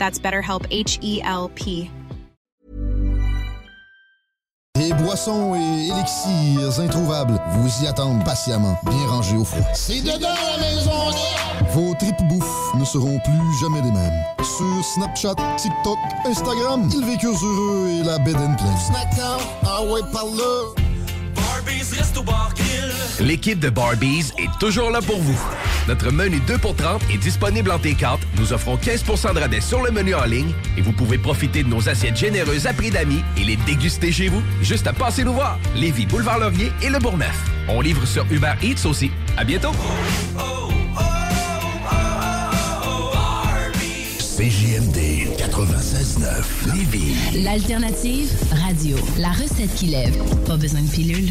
That's BetterHelp H E L P. Des boissons et élixirs introuvables vous y attendent patiemment, bien rangés au froid. C'est dedans la maison! Vos tripes bouffe ne seront plus jamais les mêmes. Sur Snapchat, TikTok, Instagram, ils vécurent heureux et la bed and pleine. Snackdown, ah ouais, par là! L'équipe de Barbies est toujours là pour vous. Notre menu 2 pour 30 est disponible en T4. Nous offrons 15% de rabais sur le menu en ligne et vous pouvez profiter de nos assiettes généreuses à prix d'amis et les déguster chez vous. Juste à passer nous voir. Lévis, Boulevard Laurier et Le Bourgneuf. On livre sur Uber Eats aussi. À bientôt. CJMD 96.9 Lévis. L'alternative radio. La recette qui lève. Pas besoin de pilule.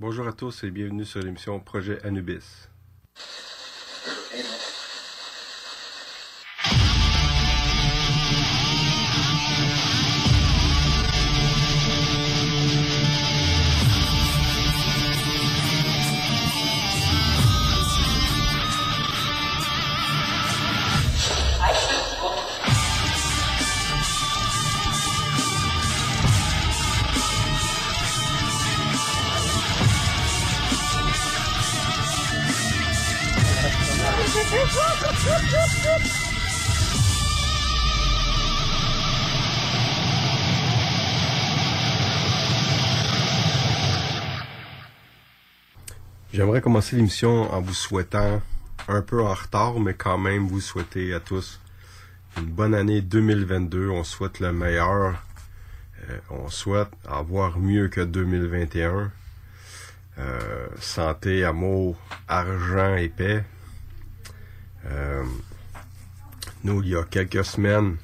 Bonjour à tous et bienvenue sur l'émission Projet Anubis. J'aimerais commencer l'émission en vous souhaitant, un peu en retard, mais quand même vous souhaiter à tous une bonne année 2022. On souhaite le meilleur. Euh, on souhaite avoir mieux que 2021. Euh, santé, amour, argent et paix. Euh, nous, il y a quelques semaines,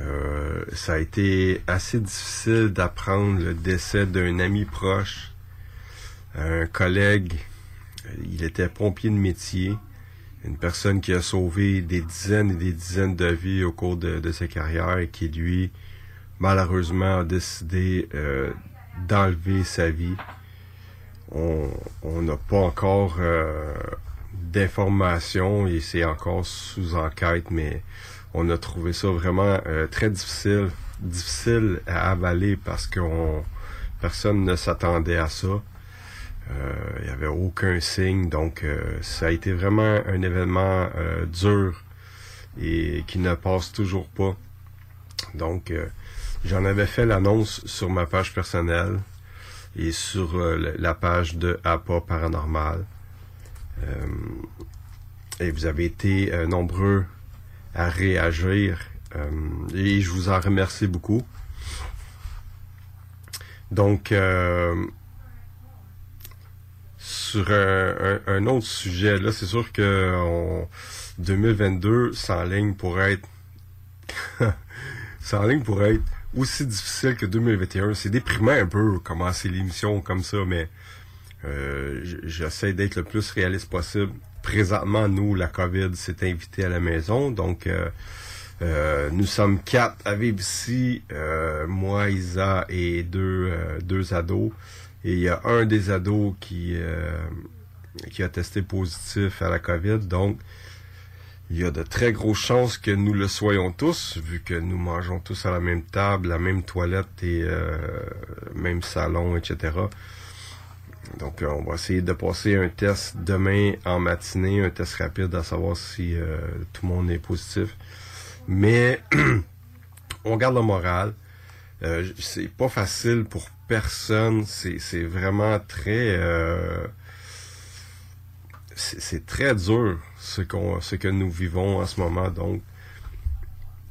euh, ça a été assez difficile d'apprendre le décès d'un ami proche, un collègue. Il était pompier de métier, une personne qui a sauvé des dizaines et des dizaines de vies au cours de, sa carrière et qui, lui, malheureusement, a décidé euh, d'enlever sa vie. On n'a pas encore d'informations et c'est encore sous enquête, mais on a trouvé ça vraiment euh, très difficile, difficile à avaler parce qu'on personne ne s'attendait à ça. il n'y avait aucun signe, donc ça a été vraiment un événement dur et qui ne passe toujours pas. Donc, j'en avais fait l'annonce sur ma page personnelle et sur la page de APA Paranormal. Et vous avez été nombreux à réagir et je vous en remercie beaucoup. Donc, euh, sur un, autre sujet, là, c'est sûr que 2022 s'enligne pour être s'enligne pour être aussi difficile que 2021. C'est déprimant un peu commencer l'émission comme ça, mais euh, j'essaie d'être le plus réaliste possible. Présentement, nous, la COVID s'est invitée à la maison, donc euh, euh, nous sommes quatre à vivre ici, euh, moi, Isa et deux, euh, deux ados. Et il y a un des ados qui, qui a testé positif à la COVID. Donc, il y a de très grosses chances que nous le soyons tous, vu que nous mangeons tous à la même table, la même toilette et même salon, etc. Donc, on va essayer de passer un test demain en matinée, un test rapide à savoir si tout le monde est positif. Mais on garde le moral. Euh, c'est pas facile pour personne. C'est vraiment très... Euh, c'est très dur ce, que nous vivons en ce moment. Donc,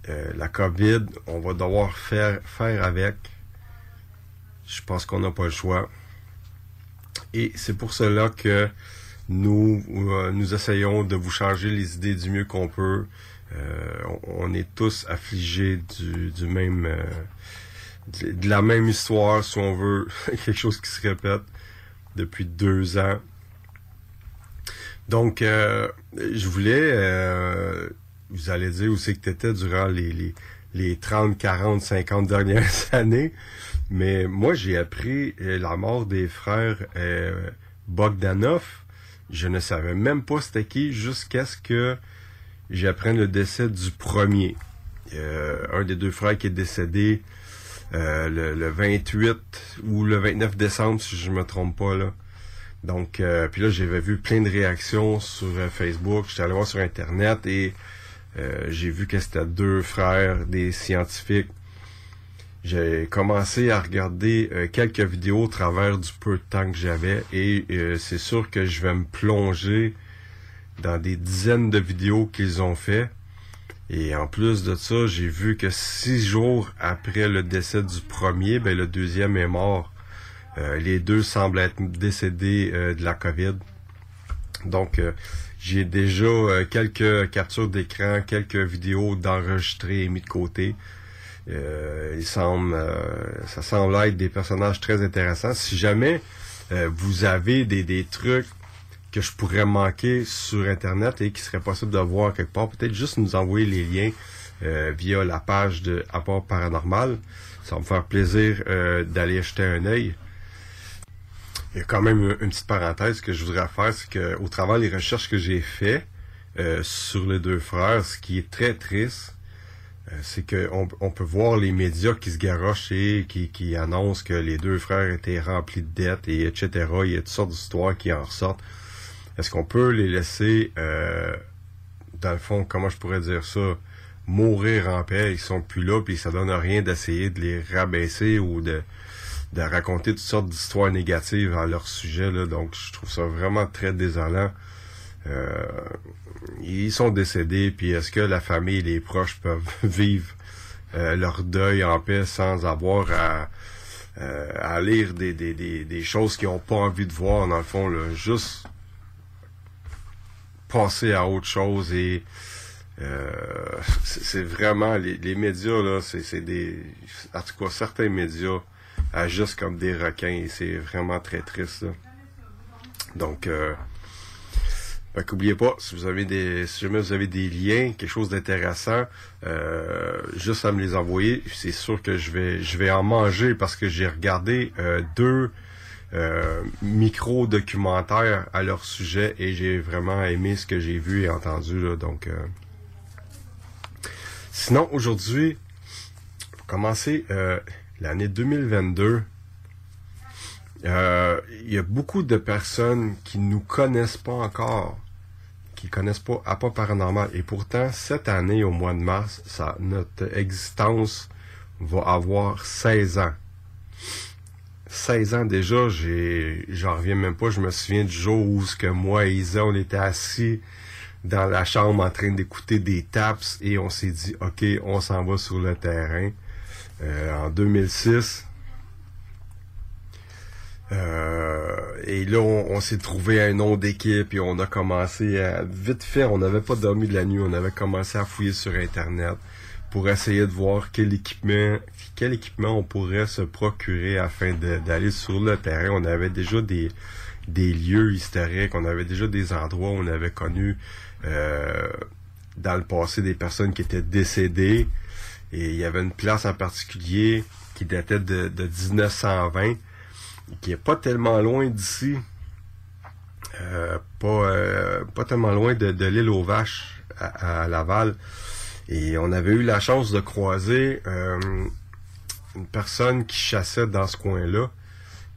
euh, la COVID, on va devoir faire, faire avec. Je pense qu'on n'a pas le choix. Et c'est pour cela que nous, nous essayons de vous changer les idées du mieux qu'on peut. Euh, on, est tous affligés du, même euh, de, la même histoire, si on veut, quelque chose qui se répète depuis deux ans. Donc, euh, je voulais, vous allez dire où c'est que tu étais durant les, les, les 30, 40, 50 dernières années, mais moi j'ai appris la mort des frères Bogdanov. Je ne savais même pas c'était qui jusqu'à ce que j'apprends le décès du premier. Euh, un des deux frères qui est décédé euh, le, 28 ou le 29 décembre, si je me trompe pas là. Donc, euh, puis là, j'avais vu plein de réactions sur Facebook. J'étais allé voir sur Internet et j'ai vu que c'était deux frères, des scientifiques. J'ai commencé à regarder quelques vidéos au travers du peu de temps que j'avais et c'est sûr que je vais me plonger dans des dizaines de vidéos qu'ils ont fait. Et en plus de ça, j'ai vu que six jours après le décès du premier, ben le deuxième est mort. Euh, les deux semblent être décédés euh, de la COVID. Donc, euh, j'ai déjà quelques captures d'écran, quelques vidéos d'enregistrés et mis de côté. Il semble, ça semble être des personnages très intéressants. Si jamais vous avez des, trucs que je pourrais manquer sur Internet et qui serait possible de voir quelque part, peut-être juste nous envoyer les liens euh, via la page de Apport Paranormal. Ça va me faire plaisir euh, d'aller jeter un œil. Il y a quand même une, petite parenthèse que je voudrais faire, c'est qu'au travers des recherches que j'ai fait euh, sur les deux frères, ce qui est très triste, c'est qu'on on peut voir les médias qui se garochent et qui, qui annoncent que les deux frères étaient remplis de dettes et etc. Il y a toutes sortes d'histoires qui en ressortent. Est-ce qu'on peut les laisser, euh, dans le fond, comment je pourrais dire ça, mourir en paix, ils sont plus là, puis ça donne rien d'essayer de les rabaisser ou de, de raconter toutes sortes d'histoires négatives à leur sujet. Là. Donc, je trouve ça vraiment très désolant. Euh, ils sont décédés, puis est-ce que la famille et les proches peuvent vivre euh, leur deuil en paix sans avoir à, à lire des, des, des, choses qu'ils n'ont pas envie de voir, dans le fond, juste passer à autre chose et euh, c'est vraiment les, médias là, c'est des en tout cas certains médias agissent comme des requins et c'est vraiment très triste. Donc euh, n'oubliez pas, si vous avez des si jamais vous avez des liens, quelque chose d'intéressant, euh, juste à me les envoyer. C'est sûr que je vais je vais en manger parce que j'ai regardé euh, deux euh, micro-documentaire à leur sujet et j'ai vraiment aimé ce que j'ai vu et entendu. Là, donc, euh. Sinon, aujourd'hui, pour commencer euh, l'année 2022, euh, il y a beaucoup de personnes qui nous connaissent pas encore, qui connaissent pas à pas paranormal. Et pourtant, cette année, au mois de mars, ça, notre existence va avoir 16 ans. 16 ans déjà, j'en reviens même pas. Je me souviens du jour où ce que moi et Isa, on était assis dans la chambre en train d'écouter des taps et on s'est dit, ok, on s'en va sur le terrain. Euh, en 2006, euh, et là, on, s'est trouvé un nom d'équipe et on a commencé à vite fait. On n'avait pas dormi de la nuit. On avait commencé à fouiller sur Internet pour essayer de voir quel équipement, quel équipement on pourrait se procurer afin d'aller sur le terrain. On avait déjà des, des lieux historiques. On avait déjà des endroits où on avait connu euh, dans le passé des personnes qui étaient décédées. Et il y avait une place en particulier qui datait de, de 1920 qui est pas tellement loin d'ici. Euh, pas, euh, pas tellement loin de, l'île aux Vaches à, Laval. Et on avait eu la chance de croiser euh, une personne qui chassait dans ce coin-là,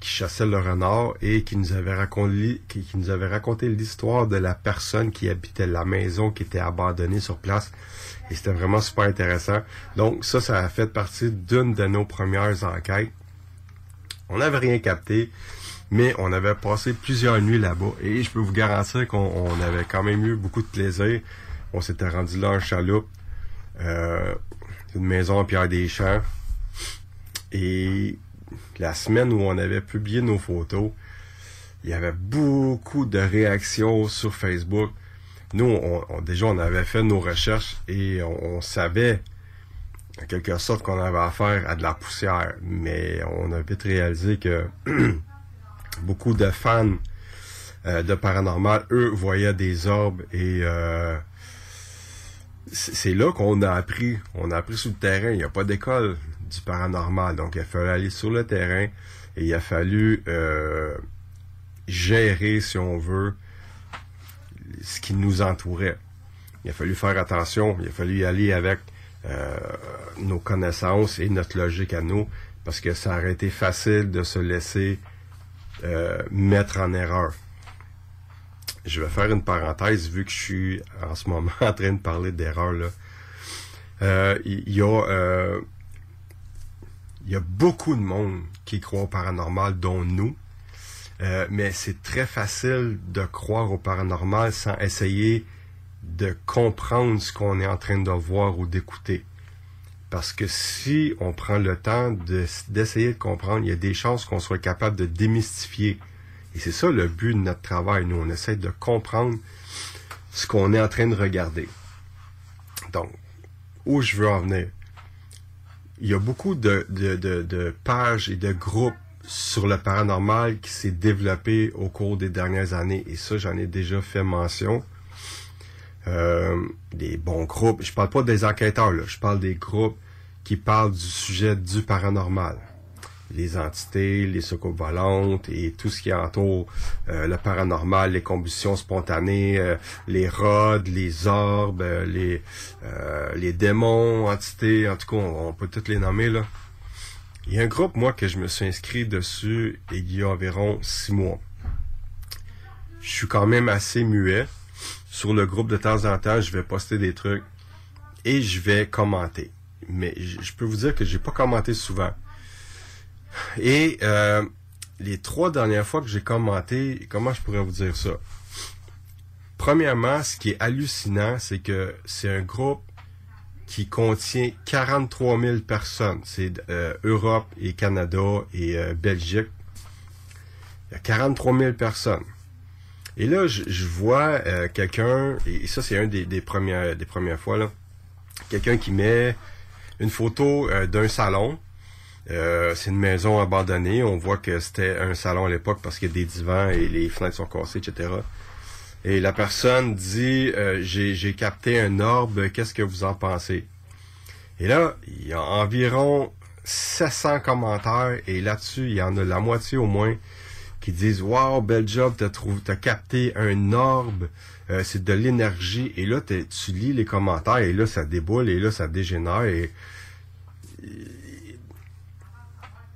qui chassait le renard et qui nous avait raconté, qui, qui nous avait raconté l'histoire de la personne qui habitait la maison qui était abandonnée sur place. Et c'était vraiment super intéressant. Donc ça, ça a fait partie d'une de nos premières enquêtes. On n'avait rien capté, mais on avait passé plusieurs nuits là-bas et je peux vous garantir qu'on avait quand même eu beaucoup de plaisir. On s'était rendu là en chaloupe, euh, une maison en pierre des champs. Et la semaine où on avait publié nos photos, il y avait beaucoup de réactions sur Facebook. Nous, déjà, on avait fait nos recherches et on savait en quelque sorte qu'on avait affaire à de la poussière, mais on a vite réalisé que beaucoup de fans euh, de paranormal, eux, voyaient des orbes et euh, c'est là qu'on a appris. On a appris sur le terrain. Il n'y a pas d'école du paranormal, donc il a fallu aller sur le terrain et il a fallu euh, gérer, si on veut, ce qui nous entourait. Il a fallu faire attention. Il a fallu y aller avec nos connaissances et notre logique à nous, parce que ça aurait été facile de se laisser euh, mettre en erreur. Je vais faire une parenthèse vu que je suis en ce moment en train de parler d'erreur là. Euh, il y a beaucoup de monde qui croit au paranormal, dont nous. mais c'est très facile de croire au paranormal sans essayer de comprendre ce qu'on est en train de voir ou d'écouter. Parce que si on prend le temps d'essayer de, comprendre, il y a des chances qu'on soit capable de démystifier. Et c'est ça le but de notre travail. Nous, on essaie de comprendre ce qu'on est en train de regarder. Donc, où je veux en venir? Il y a beaucoup de, pages et de groupes sur le paranormal qui s'est développé au cours des dernières années. Et ça, j'en ai déjà fait mention. Euh, des bons groupes. Je parle pas des enquêteurs, là. je parle des groupes qui parlent du sujet du paranormal. Les entités, les soucoupes volantes et tout ce qui entoure euh, le paranormal, les combustions spontanées, euh, les rods, les orbes, les, les démons, entités, en tout cas, on, on, peut toutes les nommer là. Il y a un groupe, moi, que je me suis inscrit dessus il y a environ six mois. Je suis quand même assez muet sur le groupe de temps en temps, je vais poster des trucs et je vais commenter. Mais je peux vous dire que j'ai pas commenté souvent. Et euh, les trois dernières fois que j'ai commenté, comment je pourrais vous dire ça? Premièrement, ce qui est hallucinant, c'est que c'est un groupe qui contient 43 000 personnes. C'est euh, Europe et Canada et euh, Belgique. Il y a 43 000 personnes. Et là, je, vois euh, quelqu'un, et ça c'est un des, premières des premières fois là, quelqu'un qui met une photo euh, d'un salon. Euh, c'est une maison abandonnée. On voit que c'était un salon à l'époque parce qu'il y a des divans et les fenêtres sont cassées, etc. Et la personne dit j'ai capté un orbe, qu'est-ce que vous en pensez? Et là, il y a environ 700 commentaires et là-dessus, il y en a la moitié au moins qui disent Wow, bel job, t'as trouvé, t'as capté un orbe, euh, c'est de l'énergie. Et là, tu lis les commentaires et là, ça déboule et là, ça dégénère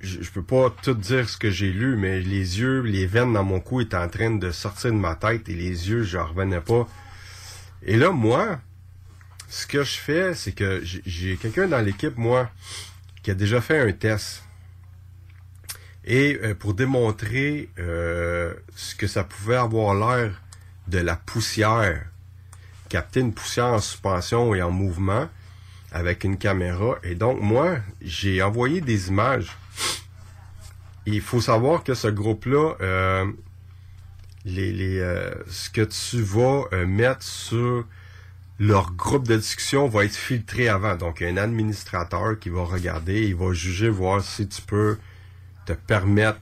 je, je peux pas tout dire ce que j'ai lu, mais les yeux, les veines dans mon cou étaient en train de sortir de ma tête et les yeux, je revenais pas. Et là, moi, ce que je fais, c'est que j'ai quelqu'un dans l'équipe, moi, qui a déjà fait un test. Et euh, pour démontrer euh, ce que ça pouvait avoir l'air de la poussière, capter une poussière en suspension et en mouvement avec une caméra. Et donc, moi, j'ai envoyé des images. il faut savoir que ce groupe-là, euh, les, ce que tu vas mettre sur leur groupe de discussion va être filtré avant. Donc, il y a un administrateur qui va regarder, il va juger, voir si tu peux te permettre,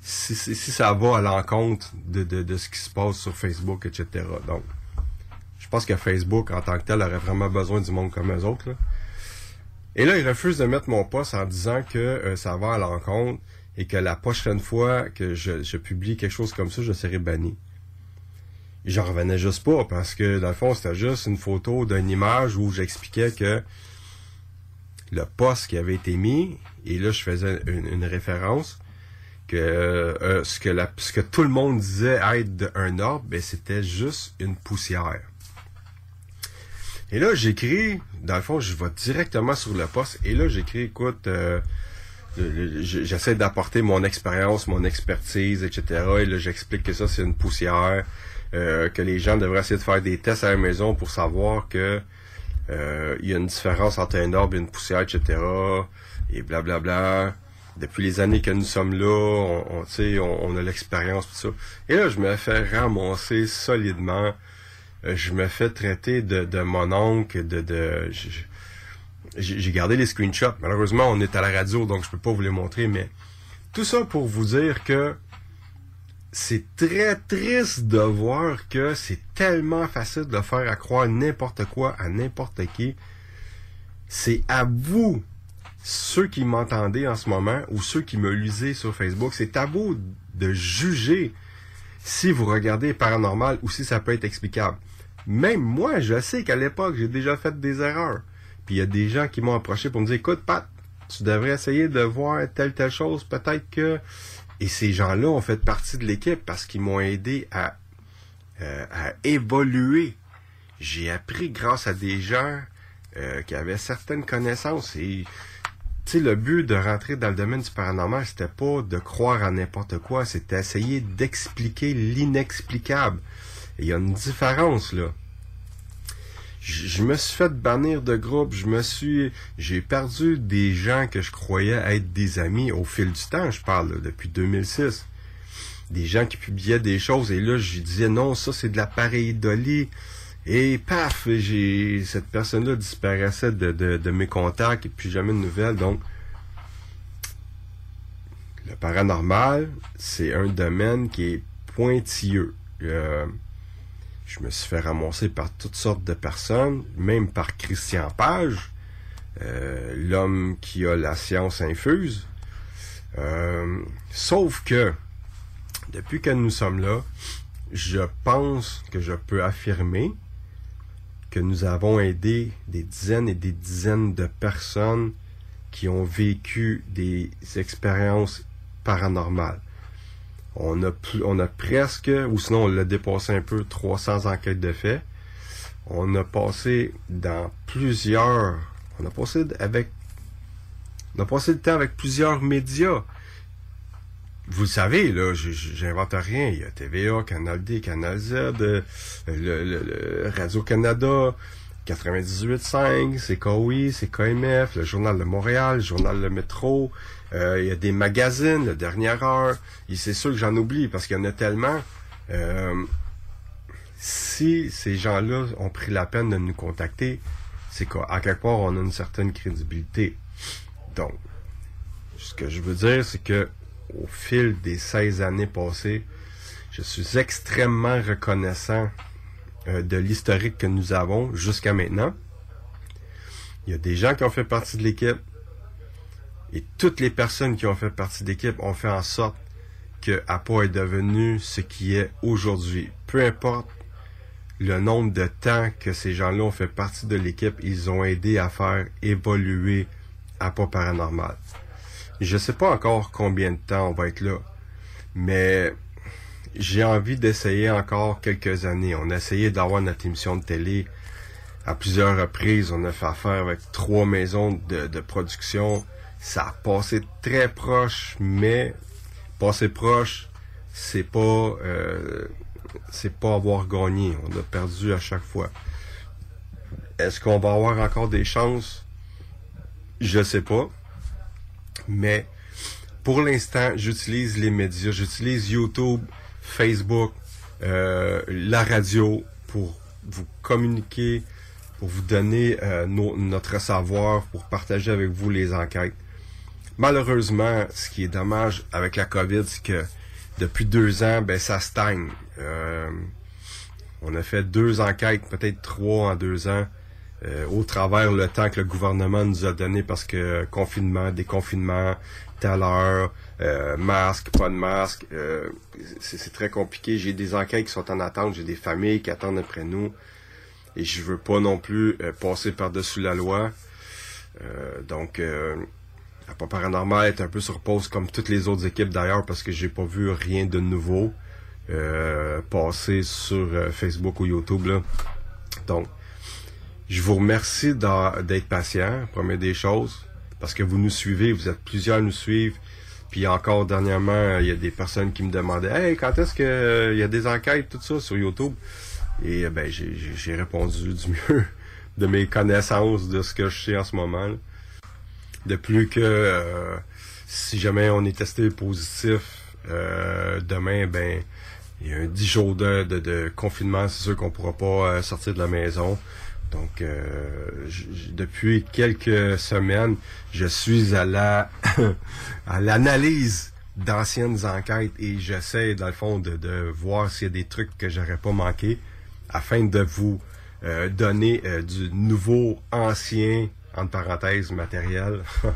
si, ça va à l'encontre de, ce qui se passe sur Facebook, etc. Donc, je pense que Facebook, en tant que tel, aurait vraiment besoin du monde comme eux autres. Et là, il refuse de mettre mon poste en disant que euh, ça va à l'encontre et que la prochaine fois que je, je publie quelque chose comme ça, je serai banni j'en revenais juste pas parce que dans le fond, c'était juste une photo d'une image où j'expliquais que le poste qui avait été mis, et là je faisais une, référence, que euh, ce que tout le monde disait être un orbe, ben c'était juste une poussière. Et là, j'écris, dans le fond, je vais directement sur le poste, et là, j'écris, écoute, euh, j'essaie d'apporter mon expérience, mon expertise, etc. Et là, j'explique que ça, c'est une poussière. Euh, que les gens devraient essayer de faire des tests à la maison pour savoir que il y a une différence entre un orbe et une poussière, etc. Et blablabla. Bla, bla. Depuis les années que nous sommes là, on, on, on a l'expérience, tout ça. Et là, je me fais ramasser solidement. Euh, je me fais traiter de, mon oncle, de... de j'ai gardé les screenshots. Malheureusement, on est à la radio, donc je peux pas vous les montrer, mais tout ça pour vous dire que c'est très triste de voir que c'est tellement facile de faire à croire n'importe quoi à n'importe qui. C'est à vous, ceux qui m'entendez en ce moment ou ceux qui me lisez sur Facebook, c'est à vous de juger si vous regardez paranormal ou si ça peut être explicable. Même moi, je sais qu'à l'époque, j'ai déjà fait des erreurs. Puis il y a des gens qui m'ont approché pour me dire, écoute, Pat, tu devrais essayer de voir telle, telle chose. Peut-être que et ces gens-là ont fait partie de l'équipe parce qu'ils m'ont aidé à, euh, à évoluer. J'ai appris grâce à des gens euh, qui avaient certaines connaissances. Et tu le but de rentrer dans le domaine du paranormal, c'était pas de croire à n'importe quoi, c'était essayer d'expliquer l'inexplicable. Il y a une différence là je, me suis fait bannir de groupe, je me suis, j'ai perdu des gens que je croyais être des amis au fil du temps, je parle depuis 2006. Des gens qui publiaient des choses et là je disais non, ça c'est de la pareidolie. Et paf, j'ai cette personne-là disparaissait de, mes contacts et puis jamais de nouvelles. Donc, le paranormal, c'est un domaine qui est pointilleux. Euh, je me suis fait ramasser par toutes sortes de personnes, même par Christian Page, euh, l'homme qui a la science infuse. Euh, sauf que, depuis que nous sommes là, je pense que je peux affirmer que nous avons aidé des dizaines et des dizaines de personnes qui ont vécu des expériences paranormales. On a, on a presque, ou sinon on l'a dépassé un peu, 300 enquêtes de fait. On a passé dans plusieurs, on a passé avec, on a passé le temps avec plusieurs médias. Vous le savez, là, j'invente rien. Il y a TVA, Canal D, Canal Z, euh, le, Radio-Canada, 98.5, c'est KOI, c'est KMF, le Journal de Montréal, le Journal de Métro, euh, il y a des magazines, la dernière heure. C'est sûr que j'en oublie parce qu'il y en a tellement. Euh, si ces gens-là ont pris la peine de nous contacter, c'est qu'à quelque part, on a une certaine crédibilité. Donc, ce que je veux dire, c'est que au fil des 16 années passées, je suis extrêmement reconnaissant euh, de l'historique que nous avons jusqu'à maintenant. Il y a des gens qui ont fait partie de l'équipe, et toutes les personnes qui ont fait partie d'équipe ont fait en sorte que Apple est devenu ce qui est aujourd'hui. Peu importe le nombre de temps que ces gens-là ont fait partie de l'équipe, ils ont aidé à faire évoluer Apple Paranormal. Je sais pas encore combien de temps on va être là, mais j'ai envie d'essayer encore quelques années. On a essayé d'avoir notre émission de télé à plusieurs reprises. On a fait affaire avec trois maisons de, de production. Ça a passé très proche, mais passer proche, c'est pas euh, c'est pas avoir gagné. On a perdu à chaque fois. Est-ce qu'on va avoir encore des chances? Je sais pas. Mais pour l'instant, j'utilise les médias. J'utilise YouTube, Facebook, euh, la radio pour vous communiquer, pour vous donner euh, notre savoir, pour partager avec vous les enquêtes. Malheureusement, ce qui est dommage avec la COVID, c'est que depuis deux ans, ben ça stagne. Euh, on a fait deux enquêtes, peut-être trois en deux ans, euh, au travers le temps que le gouvernement nous a donné parce que confinement, déconfinement, telle heure, euh, masque, pas de masque, euh, c'est très compliqué. J'ai des enquêtes qui sont en attente, j'ai des familles qui attendent après nous et je veux pas non plus passer par-dessus la loi. donc la pas paranormal est un peu sur pause comme toutes les autres équipes d'ailleurs parce que j'ai pas vu rien de nouveau euh, passer sur euh, Facebook ou YouTube. Là. Donc, je vous remercie d'être patient, première des choses, parce que vous nous suivez, vous êtes plusieurs à nous suivre. Puis encore dernièrement, il y a des personnes qui me demandaient Hey, quand est-ce que il y a des enquêtes, tout ça sur YouTube? Et ben j'ai répondu du mieux de mes connaissances de ce que je sais en ce moment. De plus que euh, si jamais on est testé positif euh, demain, ben il y a un 10 jours de, de, confinement, c'est sûr qu'on pourra pas euh, sortir de la maison. Donc depuis quelques semaines, je suis à la à l'analyse d'anciennes enquêtes et j'essaie dans le fond de, de voir s'il y a des trucs que j'aurais pas manqué afin de vous donner du nouveau ancien entre parenthèses, matériel.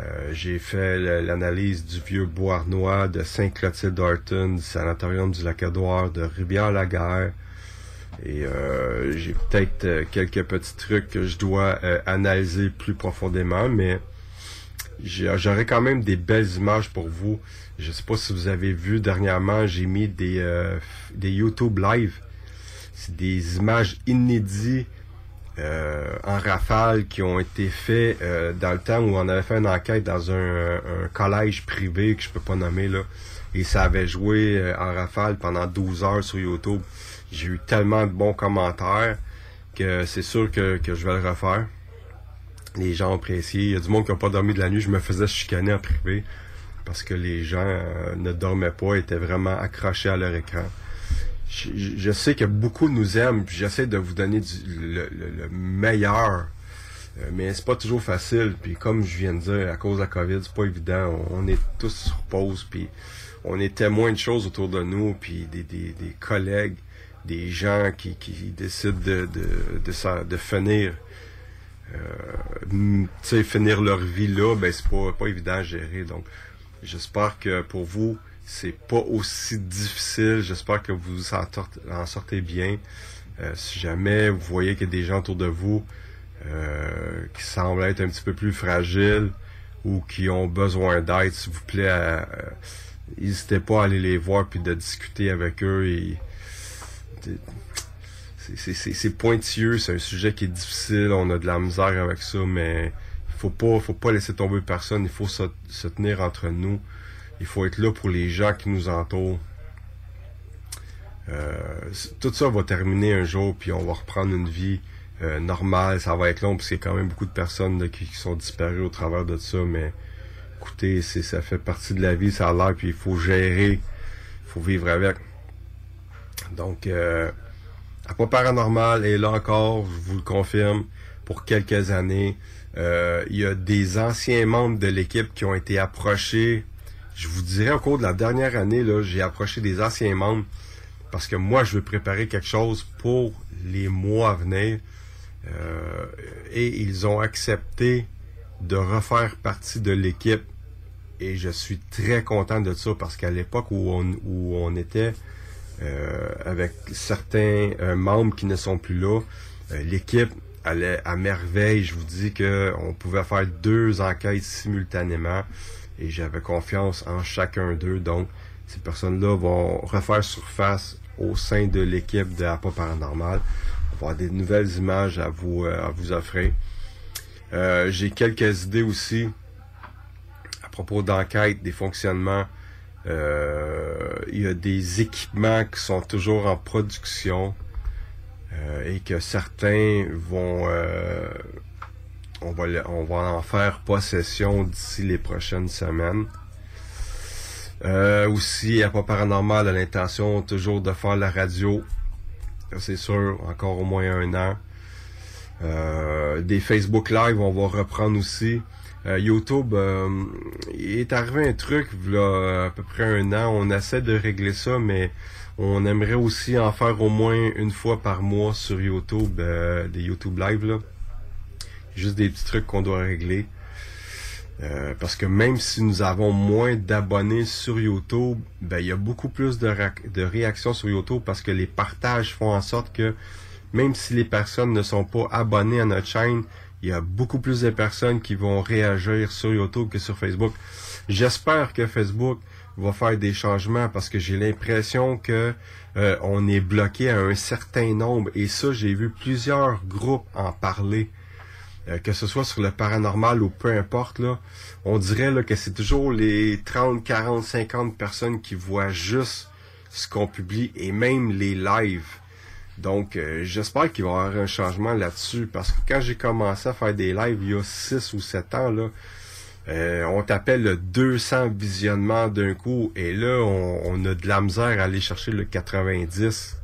Euh, j'ai fait l'analyse du vieux bois Bois-Arnois de Saint-Clotilde-Horton, du sanatorium du Lac-Édouard, de Rivière-la-Guerre. Et euh, j'ai peut-être euh, quelques petits trucs que je dois analyser plus profondément, mais j'aurai quand même des belles images pour vous. Je sais pas si vous avez vu dernièrement, j'ai mis des, des YouTube live. C'est des images inédites euh, en rafale qui ont été faits euh, dans le temps où on avait fait une enquête dans un, collège privé que je peux pas nommer là. Et ça avait joué euh, en rafale pendant 12 heures sur YouTube. J'ai eu tellement de bons commentaires que c'est sûr que, que je vais le refaire. Les gens ont apprécié. Il y a du monde qui n'a pas dormi de la nuit. Je me faisais chicaner en privé parce que les gens ne dormaient pas, étaient vraiment accrochés à leur écran je, sais que beaucoup nous aiment, j'essaie de vous donner le, meilleur, euh, mais c'est pas toujours facile. Puis comme je viens de dire, à cause de la COVID, c'est pas évident. On, est tous sur pause, puis on est témoins de choses autour de nous, puis des, des, des collègues, des gens qui, qui décident de, de, de, de finir. Euh, finir leur vie là, ben c'est pas, pas évident à gérer. Donc, j'espère que pour vous, c'est pas aussi difficile. J'espère que vous en sortez bien. Euh, si jamais vous voyez qu'il y a des gens autour de vous euh, qui semblent être un petit peu plus fragiles ou qui ont besoin d'aide, s'il vous plaît, n'hésitez pas à aller les voir puis de discuter avec eux. Et, c'est pointilleux, c'est un sujet qui est difficile, on a de la misère avec ça, mais il faut pas, faut pas laisser tomber personne, il faut se tenir entre nous. Il faut être là pour les gens qui nous entourent. Euh, tout ça va terminer un jour, puis on va reprendre une vie euh, normale. Ça va être long, parce qu'il y a quand même beaucoup de personnes qui, sont disparues au travers de ça, mais écoutez, ça fait partie de la vie, ça a l'air, puis il faut gérer, il faut vivre avec. Donc, euh, pas paranormal et là encore, je vous le confirme, pour quelques années. Euh, il y a des anciens membres de l'équipe qui ont été approchés je vous dirais au cours de la dernière année, là, j'ai approché des anciens membres parce que moi, je veux préparer quelque chose pour les mois à venir. Euh, et ils ont accepté de refaire partie de l'équipe. Et je suis très content de ça parce qu'à l'époque où on, où on était avec certains euh, membres qui ne sont plus là, l'équipe allait à merveille. Je vous dis que on pouvait faire deux enquêtes simultanément et j'avais confiance en chacun d'eux. Donc, ces personnes-là vont refaire surface au sein de l'équipe de Pas Paranormal. On va avoir des nouvelles images à vous, euh, offrir. Euh, j'ai quelques idées aussi à propos d'enquête, des fonctionnements. Euh, il y a des équipements qui sont toujours en production et que certains vont on va, on va en faire possession d'ici les prochaines semaines. Euh, aussi, a pas paranormal l'intention toujours de faire la radio. C'est sûr, encore au moins un an. Euh, des Facebook Live, on va reprendre aussi. Euh, YouTube, il est arrivé un truc, là, à peu près un an. On essaie de régler ça, mais on aimerait aussi en faire au moins une fois par mois sur YouTube, des YouTube Live. Là. Juste des petits trucs qu'on doit régler. Euh, parce que même si nous avons moins d'abonnés sur YouTube, ben il y a beaucoup plus de, réactions sur YouTube parce que les partages font en sorte que même si les personnes ne sont pas abonnées à notre chaîne, il y a beaucoup plus de personnes qui vont réagir sur YouTube que sur Facebook. J'espère que Facebook va faire des changements parce que j'ai l'impression que euh, on est bloqué à un certain nombre et ça j'ai vu plusieurs groupes en parler. Euh, que ce soit sur le paranormal ou peu importe, là, on dirait là, que c'est toujours les 30, 40, 50 personnes qui voient juste ce qu'on publie et même les lives. Donc, euh, j'espère qu'il va y avoir un changement là-dessus parce que quand j'ai commencé à faire des lives il y a 6 ou 7 ans, là, euh, on t'appelle le 200 visionnements d'un coup et là, on, a de la misère à aller chercher le 90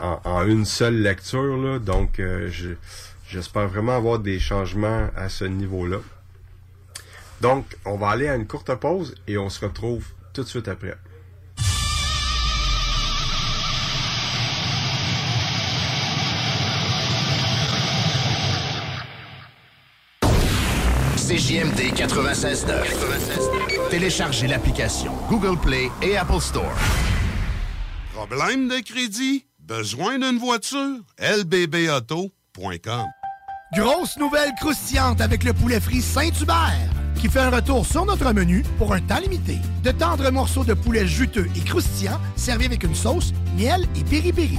en, en, une seule lecture. Donc, je J'espère vraiment avoir des changements à ce niveau-là. Donc, on va aller à une courte pause et on se retrouve tout de suite après. CJMD 96.9. Téléchargez l'application Google Play et Apple Store. Problème de crédit? Besoin d'une voiture? lbbauto.com Grosse nouvelle croustillante avec le poulet frit Saint-Hubert qui fait un retour sur notre menu pour un temps limité. De tendres morceaux de poulet juteux et croustillants servis avec une sauce, miel et piri-piri.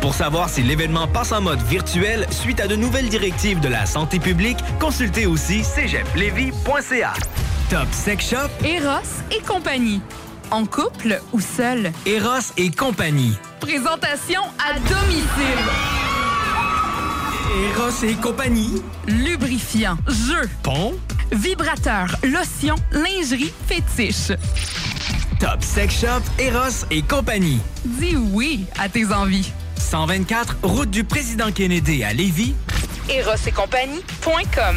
Pour savoir si l'événement passe en mode virtuel suite à de nouvelles directives de la santé publique, consultez aussi cégeplevy.ca. Top Sex Shop, Eros et compagnie. En couple ou seul? Eros et compagnie. Présentation à domicile. Eros et compagnie. Lubrifiant, jeu. Pont vibrateur, lotion, lingerie, fétiche. Top Sex Shop, Eros et compagnie. Dis oui à tes envies. 124, route du président Kennedy à Lévis. Eros et compagnie.com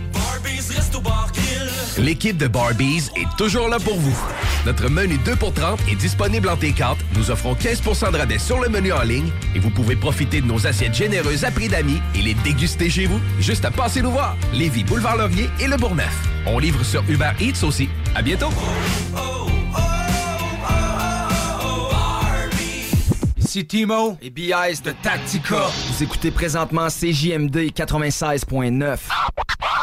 L'équipe de Barbies est toujours là pour vous. Notre menu 2 pour 30 est disponible en T4. Nous offrons 15% de rabais sur le menu en ligne et vous pouvez profiter de nos assiettes généreuses à prix d'amis et les déguster chez vous. Juste à passer nous voir. Lévis, Boulevard Laurier et Le Bourgneuf. On livre sur Uber Eats aussi. À bientôt. Ici Timo et BIS de Tactica. Vous écoutez présentement CJMD 96.9.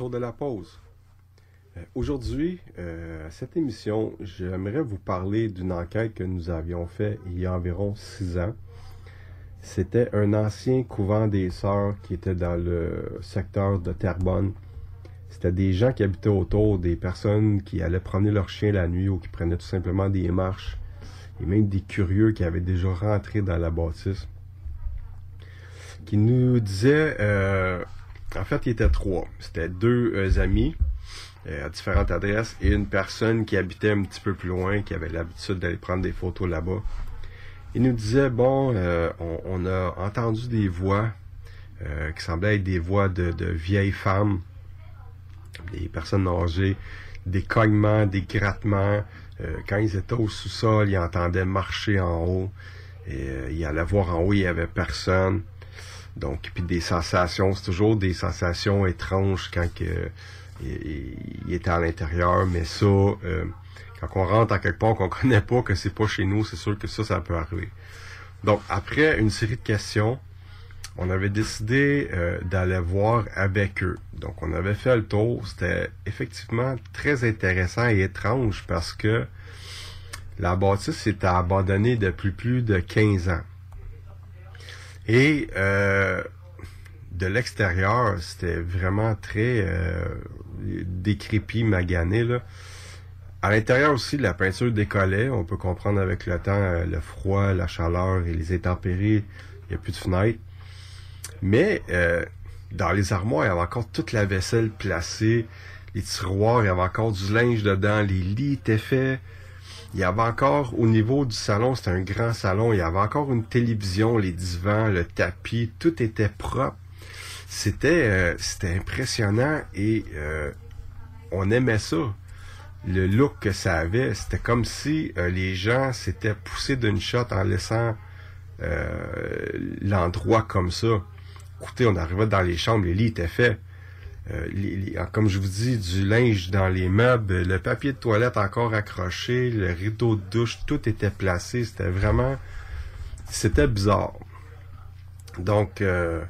Retour de la pause. Euh, Aujourd'hui, euh, à cette émission, j'aimerais vous parler d'une enquête que nous avions faite il y a environ six ans. C'était un ancien couvent des sœurs qui était dans le secteur de Terrebonne. C'était des gens qui habitaient autour, des personnes qui allaient promener leurs chiens la nuit ou qui prenaient tout simplement des marches, et même des curieux qui avaient déjà rentré dans la bâtisse, qui nous disaient, euh, en fait, il était trois. C'était deux euh, amis euh, à différentes adresses et une personne qui habitait un petit peu plus loin, qui avait l'habitude d'aller prendre des photos là-bas. Il nous disait, bon, euh, on, a entendu des voix qui semblaient être des voix de, de vieilles femmes, des personnes âgées, des cognements, des grattements. Quand ils étaient au sous-sol, ils entendaient marcher en haut. Et ils allaient voir en haut, il n'y avait personne. Donc, puis des sensations, c'est toujours des sensations étranges quand que, il, il était à l'intérieur, mais ça, euh, quand on rentre à quelque part qu'on connaît pas, que c'est pas chez nous, c'est sûr que ça, ça peut arriver. Donc, après une série de questions, on avait décidé euh, d'aller voir avec eux. Donc, on avait fait le tour. C'était effectivement très intéressant et étrange parce que la bâtisse était abandonnée depuis plus de 15 ans. Et euh, de l'extérieur, c'était vraiment très euh, décrépit, magané. Là. À l'intérieur aussi, la peinture décollait. On peut comprendre avec le temps, euh, le froid, la chaleur et les intempéries. Il n'y a plus de fenêtres. Mais dans les armoires, il y avait encore toute la vaisselle placée. Les tiroirs, il y avait encore du linge dedans. Les lits étaient faits. Il y avait encore, au niveau du salon, c'était un grand salon, il y avait encore une télévision, les divans, le tapis, tout était propre. C'était euh, c'était impressionnant et euh, on aimait ça. Le look que ça avait, c'était comme si euh, les gens s'étaient poussés d'une shot en laissant euh, l'endroit comme ça. Écoutez, on arrivait dans les chambres, les lits étaient faits. Euh, les- comme je vous dis, du linge dans les meubles, le papier de toilette encore accroché, le rideau de douche, tout était placé. C'était vraiment... C'était bizarre. Donc, euh,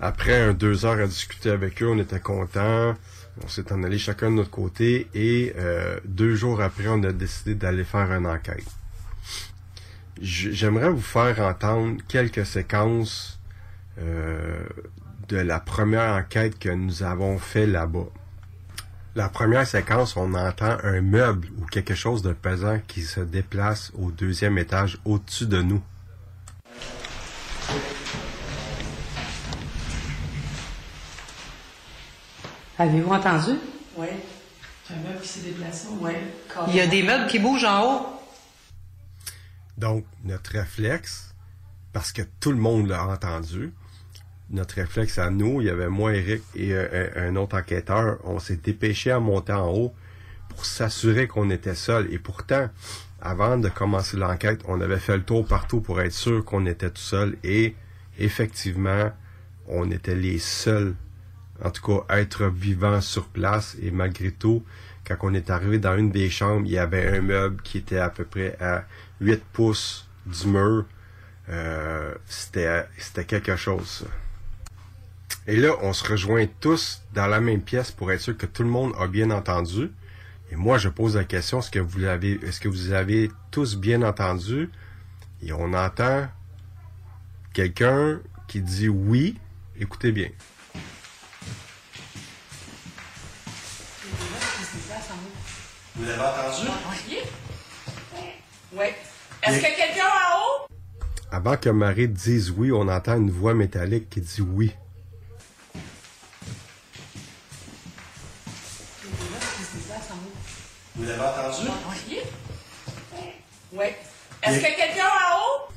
après deux heures à discuter avec eux, on était contents. On s'est en allé chacun de notre côté et euh, deux jours après, on a décidé d'aller faire une enquête. J'aimerais vous faire entendre quelques séquences de la première enquête que nous avons fait là-bas. La première séquence, on entend un meuble ou quelque chose de pesant qui se déplace au deuxième étage au-dessus de nous. Avez-vous entendu? Oui. Un meuble qui s'est déplacé. Oui. Il y a des meubles qui bougent en haut. Donc, notre réflexe, parce que tout le monde l'a entendu, notre réflexe à nous, il y avait moi, Eric et euh, un, autre enquêteur, on s'est dépêché à monter en haut pour s'assurer qu'on était seul. Et pourtant, avant de commencer l'enquête, on avait fait le tour partout pour être sûr qu'on était tout seul. Et effectivement, on était les seuls, en tout cas, être vivants sur place. Et malgré tout, quand on est arrivé dans une des chambres, il y avait un meuble qui était à peu près à 8 pouces du mur. Euh, c'était, c'était quelque chose. Et là, on se rejoint tous dans la même pièce pour être sûr que tout le monde a bien entendu. Et moi, je pose la question, est-ce que vous l'avez, est-ce que vous avez tous bien entendu? Et on entend quelqu'un qui dit oui. Écoutez bien. Vous l'avez entendu? Oui. Oui. Est-ce que quelqu'un en haut? Avant que Marie dise oui, on entend une voix métallique qui dit oui. Vous l'avez entendu? Oui. Oui. Est-ce que quelqu'un en haut?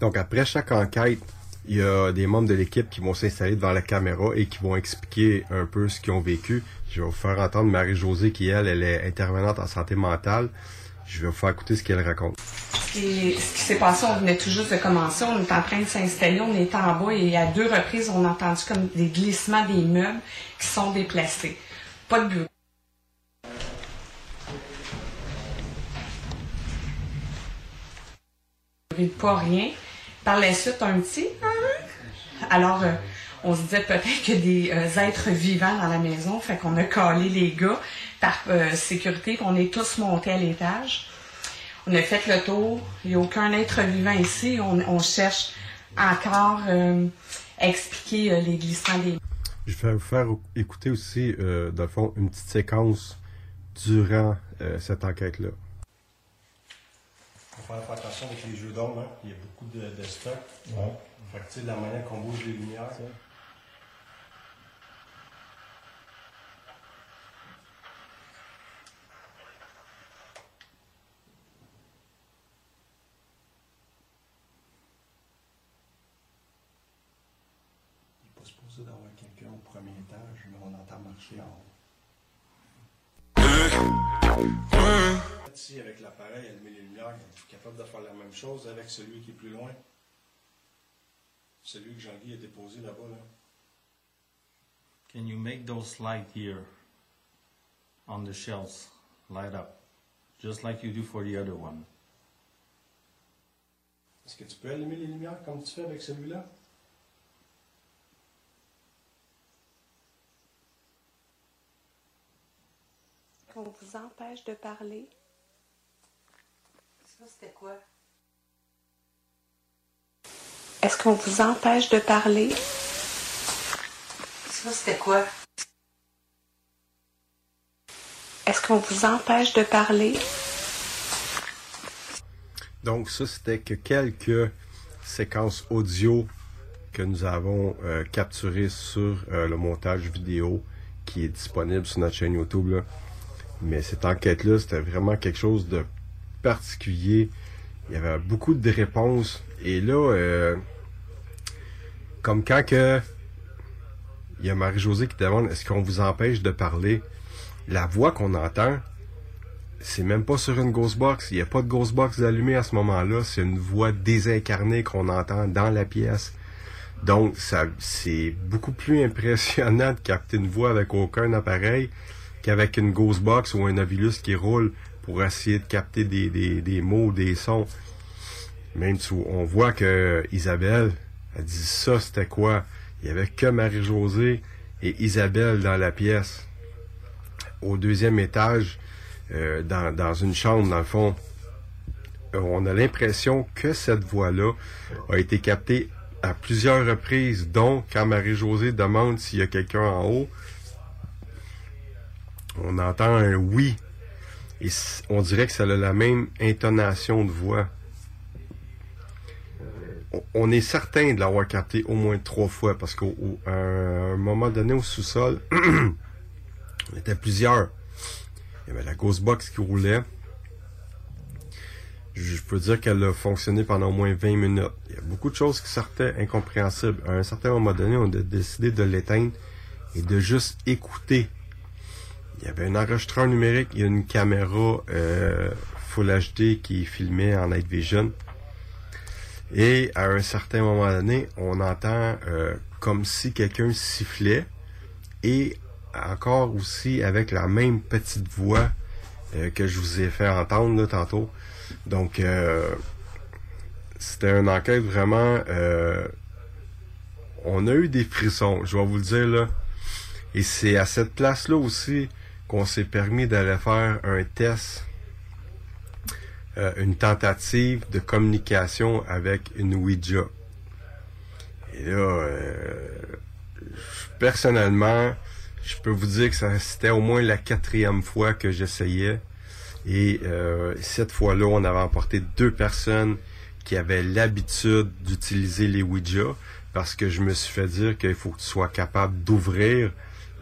Donc, après chaque enquête, il y a des membres de l'équipe qui vont s'installer devant la caméra et qui vont expliquer un peu ce qu'ils ont vécu. Je vais vous faire entendre Marie-Josée qui, elle, elle est intervenante en santé mentale. Je vais vous faire écouter ce qu'elle raconte. Ce qui, ce qui s'est passé, on venait tout juste de commencer, on est en train de s'installer, on est en bas et à deux reprises, on a entendu comme des glissements des meubles qui sont déplacés. Pas de bureau. Pas rien. Par la suite, un petit. Alors, euh, on se disait peut-être que des euh, êtres vivants dans la maison, fait qu'on a calé les gars par euh, sécurité, puis on est tous montés à l'étage. On a fait le tour, il n'y a aucun être vivant ici. On, on cherche encore à expliquer les glissements des Je vais vous faire écouter aussi, dans le fond, une petite séquence durant cette enquête-là. Faire attention avec les jeux d'ombre, hein. il y a beaucoup de, de stock. Fait que, tu sais, la manière qu'on bouge les lumières. Il n'est pas supposé d'avoir quelqu'un au premier étage, mais on entend marcher en haut. Si avec l'appareil, allumer les lumières, il est capable de faire la même chose avec celui qui est plus loin. Celui que Jean-Guy a déposé là-bas. Là. Can you make those light here on the shelves? Light up, just like you do for the other one? Est-ce que tu peux allumer les lumières comme tu fais avec celui-là? Qu'on vous empêche de parler. Ça, c'était quoi? Est-ce qu'on vous empêche de parler? Ça, c'était quoi? Est-ce qu'on vous empêche de parler? Donc ça, c'était que quelques séquences audio que nous avons euh, capturées sur euh, le montage vidéo qui est disponible sur notre chaîne YouTube. là. Mais cette enquête-là, c'était vraiment quelque chose de particulier. Il y avait beaucoup de réponses. Et là, euh, comme quand que il y a Marie-Josée qui demande est-ce qu'on vous empêche de parler, la voix qu'on entend, c'est même pas sur une Ghostbox. Il n'y a pas de Ghostbox allumée à ce moment-là. C'est une voix désincarnée qu'on entend dans la pièce. Donc, ça, c'est beaucoup plus impressionnant de capter une voix avec aucun appareil qu'avec une Ghostbox ou un Ovilus qui roule pour essayer de capter des, des, des mots, des sons. Même si on voit que Isabelle, elle dit ça, c'était quoi? Il y avait que Marie-Josée et Isabelle dans la pièce. Au deuxième étage, euh, dans, dans une chambre, dans le fond, euh, on a l'impression que cette voix-là a été captée à plusieurs reprises, dont quand Marie-Josée demande s'il y a quelqu'un en haut, on entend un oui. Et on dirait que ça a la même intonation de voix. On- On est certain de l'avoir capté au moins trois fois parce qu'à un moment donné au sous-sol, on était plusieurs. Il y avait la Ghostbox qui roulait. Je peux dire qu'elle a fonctionné pendant au moins 20 minutes. Il y a beaucoup de choses qui sortaient incompréhensibles. À un certain moment donné, on a décidé de l'éteindre et de juste écouter. Il y avait un enregistreur numérique, il y a une caméra euh, Full HD qui filmait en Night Vision. Et à un certain moment donné, on entend euh, comme si quelqu'un sifflait et encore aussi avec la même petite voix euh, que je vous ai fait entendre là, tantôt. Donc, c'était une enquête vraiment... on a eu des frissons, je vais vous le dire là. Et c'est à cette place-là aussi qu'on s'est permis d'aller faire un test, euh, une tentative de communication avec une Ouija. Et là, euh, personnellement, je peux vous dire que c'était au moins la quatrième fois que j'essayais. Et euh, cette fois-là, on avait emporté deux personnes qui avaient l'habitude d'utiliser les Ouija parce que je me suis fait dire qu'il faut que tu sois capable d'ouvrir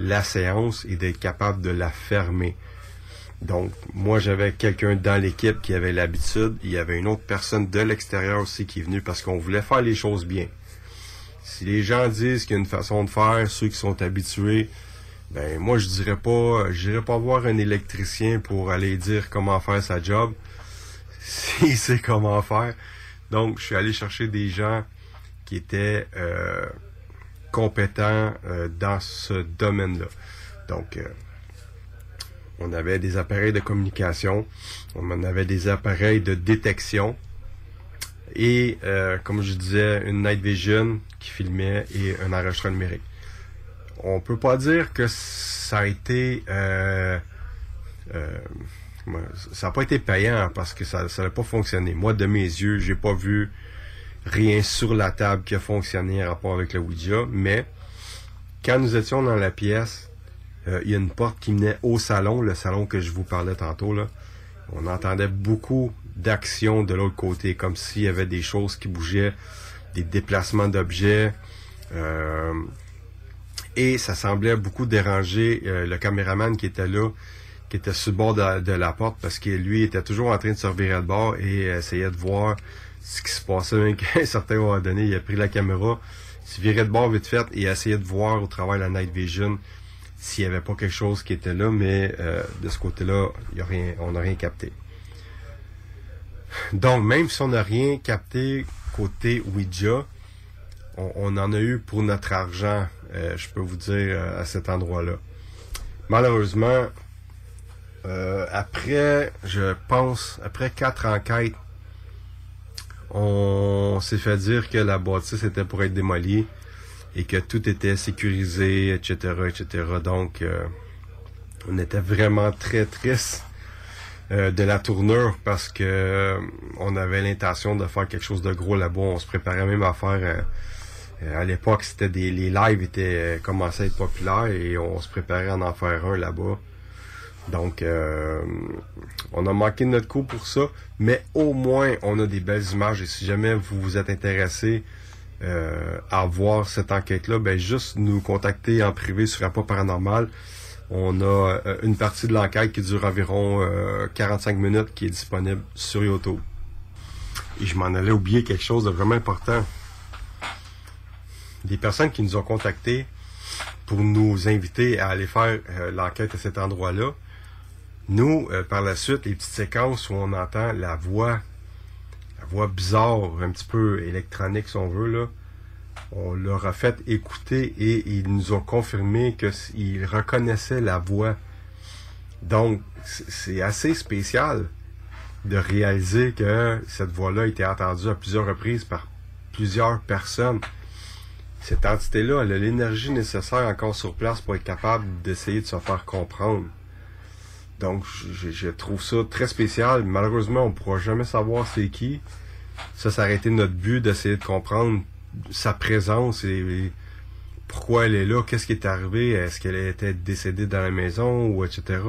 la séance et d'être capable de la fermer. Donc, moi, j'avais quelqu'un dans l'équipe qui avait l'habitude. Il y avait une autre personne de l'extérieur aussi qui est venue parce qu'on voulait faire les choses bien. Si les gens disent qu'il y a une façon de faire, ceux qui sont habitués, ben moi je dirais pas, j'irais pas voir un électricien pour aller dire comment faire sa job, s'il sait comment faire. Donc je suis allé chercher des gens qui étaient euh, compétents euh, dans ce domaine-là. Donc euh, on avait des appareils de communication, on en avait des appareils de détection et comme je disais une night vision qui filmait et un enregistreur numérique on peut pas dire que ça a été euh, euh, ça n'a pas été payant parce que ça n'a pas fonctionné. Moi, de mes yeux, j'ai pas vu rien sur la table qui a fonctionné en rapport avec le Ouija, mais quand nous étions dans la pièce, euh, il y a une porte qui menait au salon, le salon que je vous parlais tantôt là. On entendait beaucoup d'actions de l'autre côté, comme s'il y avait des choses qui bougeaient, des déplacements d'objets. Euh, et ça semblait beaucoup déranger euh, le caméraman qui était là, qui était sur le bord de, la porte, parce que lui était toujours en train de se revirer de bord et essayait de voir ce qui se passait. Même qu'à un certain moment donné, il a pris la caméra, se virait de bord vite fait et essayait de voir au travers de la night vision s'il n'y avait pas quelque chose qui était là, mais euh, de ce côté-là, on n'a rien capté. Donc, même si on n'a rien capté côté Ouija, on, en a eu pour notre argent, euh, je peux vous dire, euh, à cet endroit-là. Malheureusement, après, je pense, après quatre enquêtes, on s'est fait dire que la bâtisse était pour être démolie et que tout était sécurisé, etc., etc. Donc, on était vraiment très triste de la tournure parce que on avait l'intention de faire quelque chose de gros là-bas. On se préparait même à faire euh, à l'époque, c'était des les lives étaient euh, commençaient à être populaires et on se préparait à en faire un là-bas. Donc, euh, on a manqué de notre coup pour ça, mais au moins, on a des belles images. Et si jamais vous vous êtes intéressé à voir cette enquête-là, ben juste nous contacter en privé sur Rapport Paranormal. On a une partie de l'enquête qui dure environ 45 minutes qui est disponible sur YouTube. Et je m'en allais oublier quelque chose de vraiment important des personnes qui nous ont contactés pour nous inviter à aller faire euh, l'enquête à cet endroit-là. Nous, euh, par la suite, les petites séquences où on entend la voix, la voix bizarre, un petit peu électronique si on veut, là, on leur a fait écouter et ils nous ont confirmé qu'ils reconnaissaient la voix. Donc, c'est assez spécial de réaliser que cette voix-là a été entendue à plusieurs reprises par plusieurs personnes cette entité-là, elle a l'énergie nécessaire encore sur place pour être capable d'essayer de se faire comprendre. Donc, je, trouve ça très spécial. Malheureusement, on ne pourra jamais savoir c'est qui. Ça, ça aurait été notre but d'essayer de comprendre sa présence et, pourquoi elle est là, qu'est-ce qui est arrivé, est-ce qu'elle était décédée dans la maison ou etc.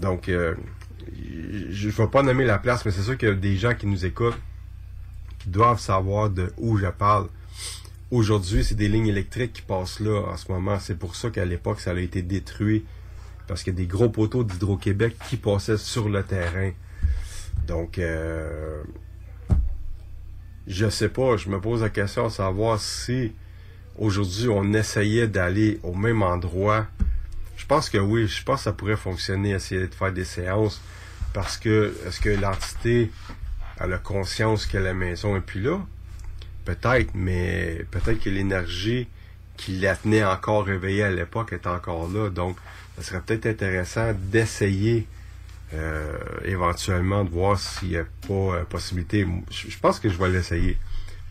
Donc, euh, je ne vais pas nommer la place, mais c'est sûr qu'il y a des gens qui nous écoutent qui doivent savoir de où je parle. Aujourd'hui, c'est des lignes électriques qui passent là en ce moment. C'est pour ça qu'à l'époque, ça a été détruit. Parce qu'il y a des gros poteaux d'Hydro-Québec qui passaient sur le terrain. Donc, euh, je sais pas, je me pose la question de savoir si aujourd'hui on essayait d'aller au même endroit. Je pense que oui, je pense que ça pourrait fonctionner, essayer de faire des séances. Parce que, est-ce que l'entité a la conscience que la maison est plus là? Peut-être, mais peut-être que l'énergie qui la tenait encore réveillée à l'époque est encore là. Donc, ça serait peut-être intéressant d'essayer euh, éventuellement de voir s'il n'y a pas euh, possibilité. Je, pense que je vais l'essayer.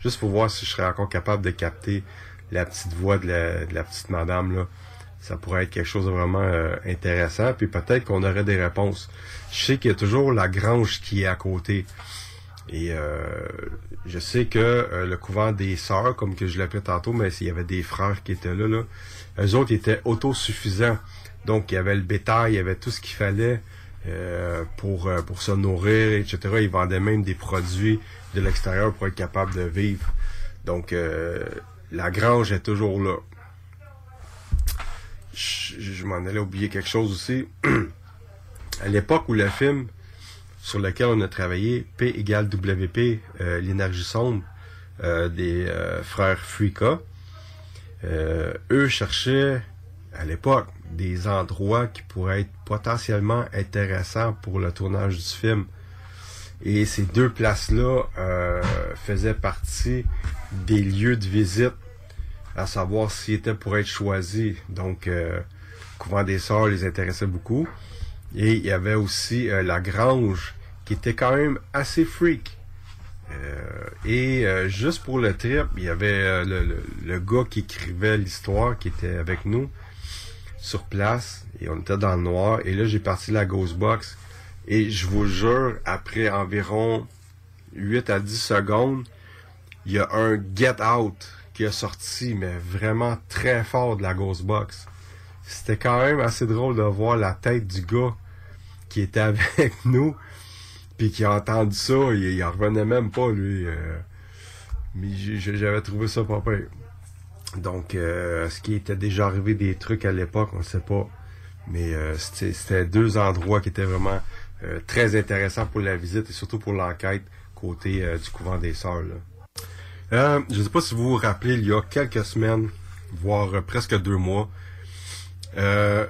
Juste pour voir si je serais encore capable de capter la petite voix de la, petite madame là. ça pourrait être quelque chose de vraiment euh, intéressant, puis peut-être qu'on aurait des réponses. Je sais qu'il y a toujours la grange qui est à côté. Et euh, je sais que le couvent des sœurs, comme que je l'appelais tantôt, mais s'il y avait des frères qui étaient là, là, eux autres étaient autosuffisants. Donc, il y avait le bétail, il y avait tout ce qu'il fallait pour, pour se nourrir, etc. Ils vendaient même des produits de l'extérieur pour être capable de vivre. Donc, la grange est toujours là je, m'en allais oublier quelque chose aussi. à l'époque où le film sur lequel on a travaillé, P égale WP, euh, l'énergie sombre euh, des euh, frères Fuika, eux cherchaient à l'époque des endroits qui pourraient être potentiellement intéressants pour le tournage du film. Et ces deux places-là faisaient partie des lieux de visite à savoir s'il était pour être choisi. Donc, euh, Couvent des Sœurs les intéressait beaucoup. Et il y avait aussi euh, La Grange, qui était quand même assez freak. Euh, et euh, juste pour le trip, il y avait le, le, gars qui écrivait l'histoire, qui était avec nous sur place. Et on était dans le noir. Et là, j'ai parti la Ghost Box. Et je vous jure, après environ 8 à 10 secondes, il y a un get out qui a sorti, mais vraiment très fort de la Ghost Box. C'était quand même assez drôle de voir la tête du gars qui était avec nous, puis qui a entendu ça, il, il en revenait même pas, lui. Euh. mais j'avais trouvé ça pas pire. Donc, euh, ce qui était déjà arrivé des trucs à l'époque, on ne sait pas. Mais euh, c'était deux endroits qui étaient vraiment très intéressants pour la visite et surtout pour l'enquête côté du couvent des Sœurs. Euh, je ne sais pas si vous vous rappelez, il y a quelques semaines, voire euh, presque deux mois, euh,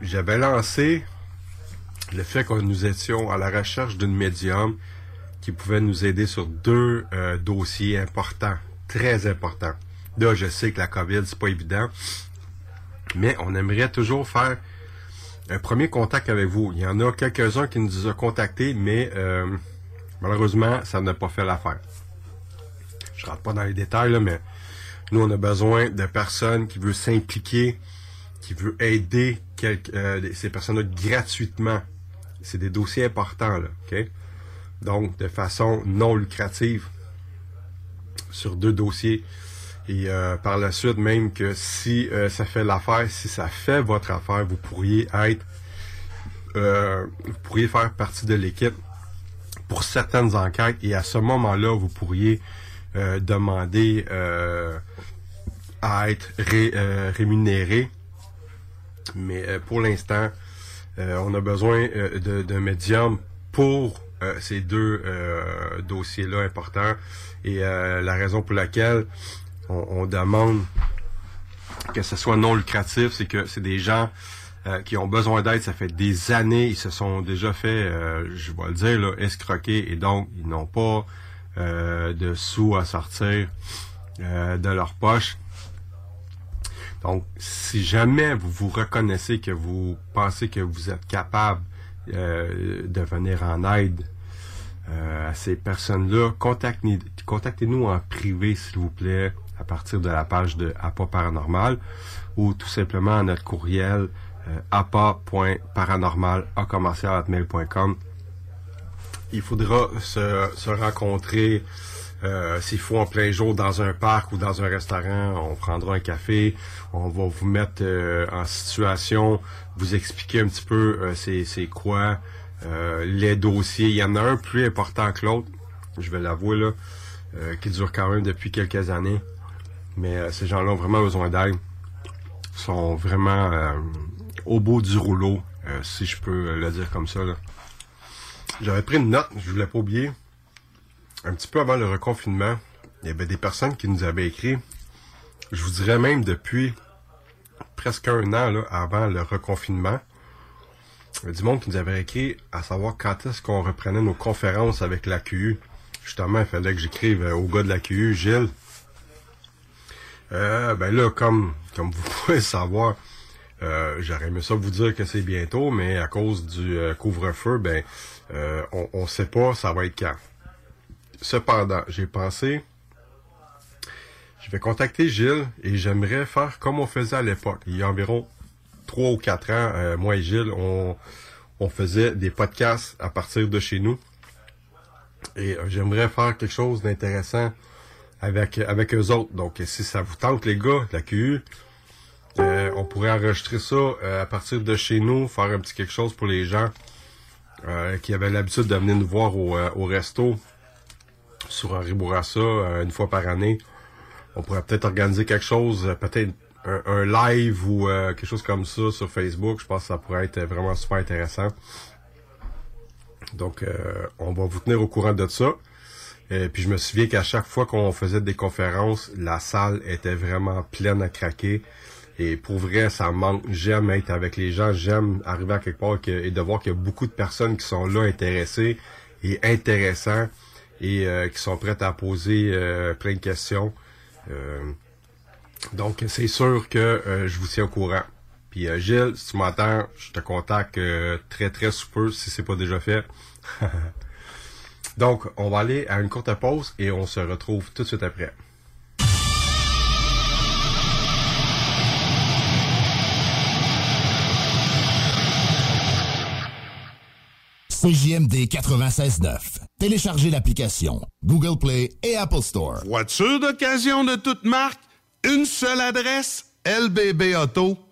j'avais lancé le fait que nous étions à la recherche d'une médium qui pouvait nous aider sur deux dossiers importants, très importants. Là, je sais que la COVID, c'est pas évident, mais on aimerait toujours faire un premier contact avec vous. Il y en a quelques-uns qui nous ont contactés, mais malheureusement, ça n'a pas fait l'affaire je rentre pas dans les détails, mais nous, on a besoin de personnes qui veulent s'impliquer, qui veulent aider euh, ces personnes-là gratuitement. C'est des dossiers importants, là, OK? Donc, de façon non lucrative sur deux dossiers. Et euh, par la suite, même que si euh, ça fait l'affaire, si ça fait votre affaire, vous pourriez être, vous pourriez faire partie de l'équipe pour certaines enquêtes. Et à ce moment-là, vous pourriez euh, demander euh, à être euh, rémunéré. Mais pour l'instant, on a besoin d'un médium pour ces deux dossiers-là importants. Et la raison pour laquelle on, demande que ce soit non lucratif, c'est que c'est des gens qui ont besoin d'aide. Ça fait des années, ils se sont déjà fait, je vais le dire, escroquer et donc ils n'ont pas euh, de sous à sortir euh, de leur poche. Donc, si jamais vous vous reconnaissez que vous pensez que vous êtes capable euh, de venir en aide à ces personnes-là, contactez-nous en privé, s'il vous plaît, à partir de la page de APA Paranormal ou tout simplement à notre courriel euh, il faudra se, se rencontrer euh, s'il faut en plein jour dans un parc ou dans un restaurant, on prendra un café, on va vous mettre euh, en situation, vous expliquer un petit peu euh, c'est quoi les dossiers. Il y en a un plus important que l'autre, je vais l'avouer là, qui dure quand même depuis quelques années. Mais ces gens-là ont vraiment besoin d'aide. sont vraiment au bout du rouleau, si je peux le dire comme ça. J'avais pris une note, je voulais pas oublier. Un petit peu avant le reconfinement, il y avait des personnes qui nous avaient écrit, je vous dirais même depuis presque un an avant le reconfinement, du monde qui nous avait écrit à savoir quand est-ce qu'on reprenait nos conférences avec la QU. Justement, il fallait que j'écrive au gars de la QU, Gilles. Euh, ben là, comme, comme vous pouvez savoir, euh, j'aurais aimé ça vous dire que c'est bientôt, mais à cause du euh, couvre-feu, ben on ne sait pas ça va être quand. Cependant, j'ai pensé, je vais contacter Gilles et j'aimerais faire comme on faisait à l'époque. Il y a environ trois ou quatre ans, moi et Gilles, on, on faisait des podcasts à partir de chez nous. Et j'aimerais faire quelque chose d'intéressant avec, avec eux autres. Donc, si ça vous tente, les gars, la QU, euh, on pourrait enregistrer ça euh, à partir de chez nous, faire un petit quelque chose pour les gens euh, qui avaient l'habitude de venir nous voir au, euh, au resto sur Henri Bourassa une fois par année. On pourrait peut-être organiser quelque chose, peut-être un, un live ou quelque chose comme ça sur Facebook. Je pense que ça pourrait être vraiment super intéressant. Donc, on va vous tenir au courant de ça. Et puis, je me souviens qu'à chaque fois qu'on faisait des conférences, la salle était vraiment pleine à craquer. Et pour vrai, ça manque. J'aime être avec les gens. J'aime arriver à quelque part et de voir qu'il y a beaucoup de personnes qui sont là intéressées et intéressants et euh, qui sont prêtes à poser euh, plein de questions. Euh, donc, c'est sûr que euh, je vous tiens au courant. Puis euh, Gilles, si tu m'entends, je te contacte euh, très très sous peu si c'est pas déjà fait. Donc, on va aller à une courte pause et on se retrouve tout de suite après. CJMD 96.9. Téléchargez l'application Google Play et Apple Store. Voiture d'occasion de toute marque, une seule adresse, lbbauto.com.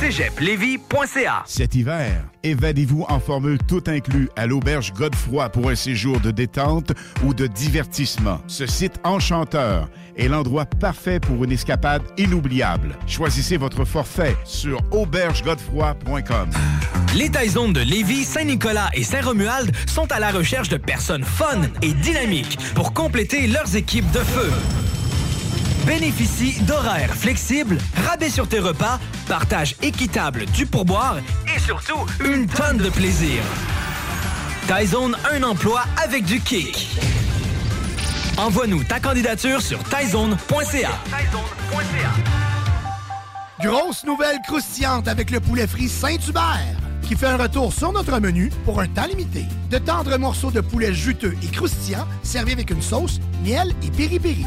cégeplevy.ca Cet hiver, évadez-vous en formule tout inclus à l'auberge Godefroy pour un séjour de détente ou de divertissement. Ce site enchanteur est l'endroit parfait pour une escapade inoubliable. Choisissez votre forfait sur aubergegodefroy.com. Les Taizones de Lévis, Saint-Nicolas et Saint-Romuald sont à la recherche de personnes fun et dynamiques pour compléter leurs équipes de feu. Bénéficie d'horaires flexibles, rabais sur tes repas, partage équitable du pourboire et surtout une tonne de plaisir. Taizone, un emploi avec du kick. Envoie-nous ta candidature sur taizone.ca. Grosse nouvelle croustillante avec le poulet frit Saint-Hubert qui fait un retour sur notre menu pour un temps limité. De tendres morceaux de poulet juteux et croustillants servis avec une sauce, miel et piri-piri.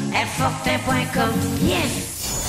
Airfortin.com, yes.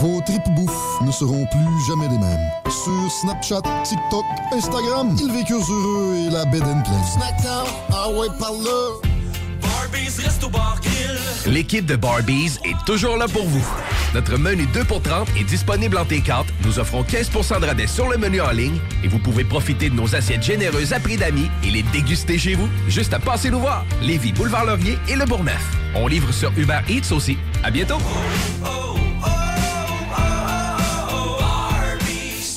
Vos tripes bouffe ne seront plus jamais les mêmes. Sur Snapchat, TikTok, Instagram, ils vécurent heureux et la bed and pleine. Snackdown, ah ouais. L'équipe de Barbies est toujours là pour vous. Notre menu 2 pour 30 est disponible en T4. Nous offrons 15% de rabais sur le menu en ligne et vous pouvez profiter de nos assiettes généreuses à prix d'amis et les déguster chez vous. Juste à passer nous voir. Lévis, Boulevard Laurier et Le Bourgneuf. On livre sur Uber Eats aussi. À bientôt.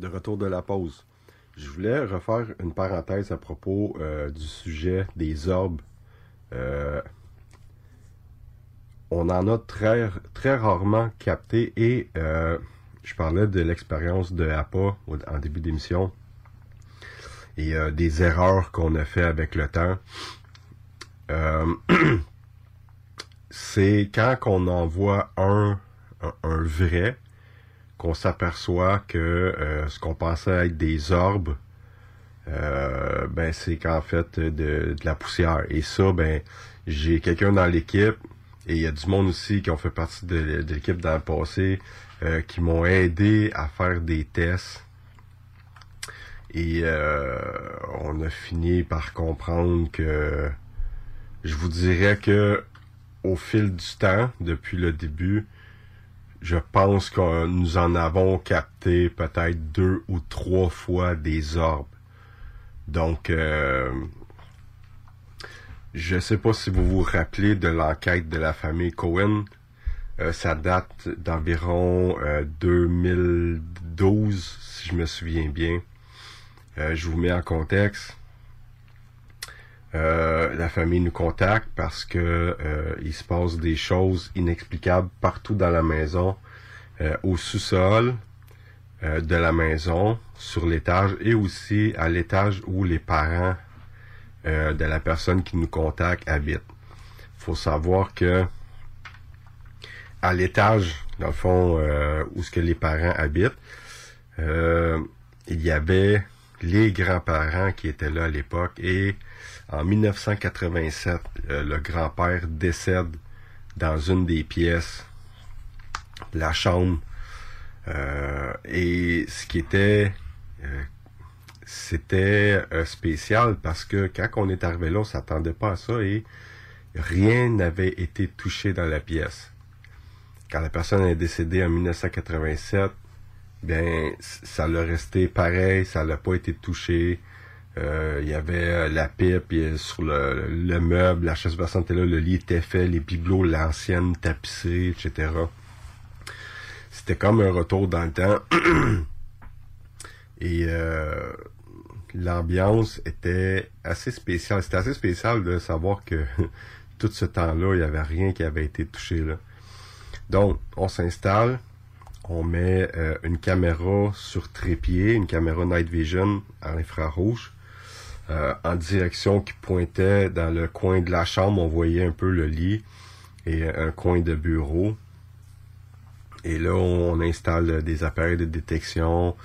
De retour de la pause. Je voulais refaire une parenthèse à propos euh, du sujet des orbes. Euh, on en a très, très rarement capté et euh, je parlais de l'expérience de APA en début d'émission et des erreurs qu'on a fait avec le temps. C'est quand on en voit un, un, un vrai, qu'on s'aperçoit que euh, ce qu'on pensait être des orbes, euh, ben c'est qu'en fait de, la poussière. Et ça, ben j'ai quelqu'un dans l'équipe et il y a du monde aussi qui ont fait partie de, de l'équipe dans le passé euh, qui m'ont aidé à faire des tests. Et on a fini par comprendre que je vous dirais que au fil du temps, depuis le début, je pense que nous en avons capté peut-être deux ou trois fois des orbes. Donc, euh, je ne sais pas si vous vous rappelez de l'enquête de la famille Cohen. Euh, ça date d'environ 2012, euh, si je me souviens bien. je vous mets en contexte. La famille nous contacte parce que il se passe des choses inexplicables partout dans la maison, au sous-sol de la maison, sur l'étage et aussi à l'étage où les parents de la personne qui nous contacte habitent. Faut savoir que à l'étage, dans le fond, où ce que les parents habitent, il y avait les grands-parents qui étaient là à l'époque et en 1987, euh, le grand-père décède dans une des pièces la chambre. Euh, et ce qui était euh, c'était spécial parce que quand on est arrivé là, on s'attendait pas à ça et rien n'avait été touché dans la pièce. Quand la personne est décédée en 1987, bien, ça l'a resté pareil, ça n'a pas été touché. Euh, il y avait euh, la pipe sur le, le, meuble, la chaise versante était là, le lit était fait, les bibelots, l'ancienne tapissée, etc. C'était comme un retour dans le temps. Et euh, l'ambiance était assez spéciale. C'était assez spécial de savoir que tout ce temps-là, il n'y avait rien qui avait été touché là. Donc, on s'installe, on met une caméra sur trépied, une caméra night vision en infrarouge. Euh, en direction qui pointait dans le coin de la chambre. On voyait un peu le lit et un coin de bureau. Et là, on, installe des appareils de détection,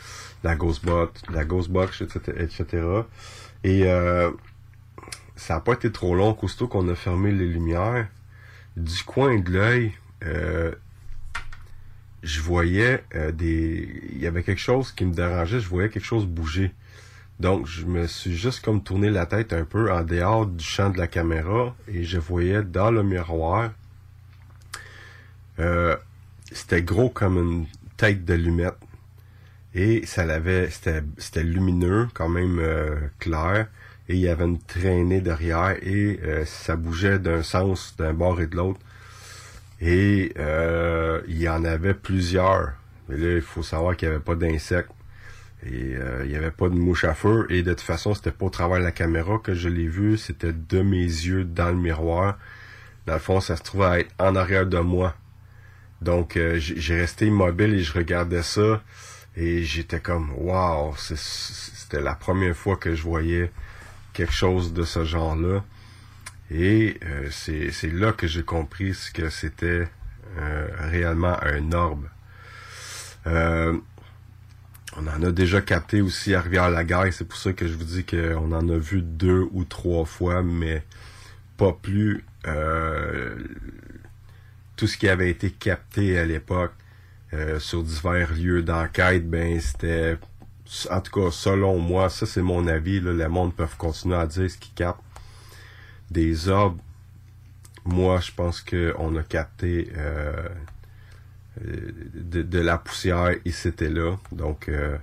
la Ghostbox, la Ghostbox, etc., etc. Et euh, ça n'a pas été trop long. Aussitôt qu'on a fermé les lumières, du coin de l'œil, euh, je voyais des... Il y avait quelque chose qui me dérangeait. Je voyais quelque chose bouger. Donc, je me suis juste comme tourné la tête un peu en dehors du champ de la caméra et je voyais dans le miroir, euh, c'était gros comme une tête d'allumette. Et ça l'avait, c'était lumineux, quand même euh, clair, et il y avait une traînée derrière et euh, ça bougeait d'un sens, d'un bord et de l'autre. Et il y en avait plusieurs. Mais là, il faut savoir qu'il n'y avait pas d'insectes. Et euh, il n'y avait pas de mouche à feu. Et de toute façon, c'était pas au travers de la caméra que je l'ai vu. C'était de mes yeux dans le miroir. Dans le fond, ça se trouvait à être en arrière de moi. Donc, euh, j'ai resté immobile et je regardais ça. Et j'étais comme, wow, c'était la première fois que je voyais quelque chose de ce genre-là. Et euh, c'est là que j'ai compris ce que c'était euh, réellement un orbe. Euh, on en a déjà capté aussi à Rivière-la-Guerre. C'est pour ça que je vous dis qu'on en a vu deux ou trois fois, mais pas plus. tout ce qui avait été capté à l'époque sur divers lieux d'enquête, ben c'était en tout cas, selon moi, ça c'est mon avis, là, le monde peut continuer à dire ce qu'ils captent. Des orbes, moi je pense qu'on a capté euh, euh, de, la poussière et c'était là. Donc euh,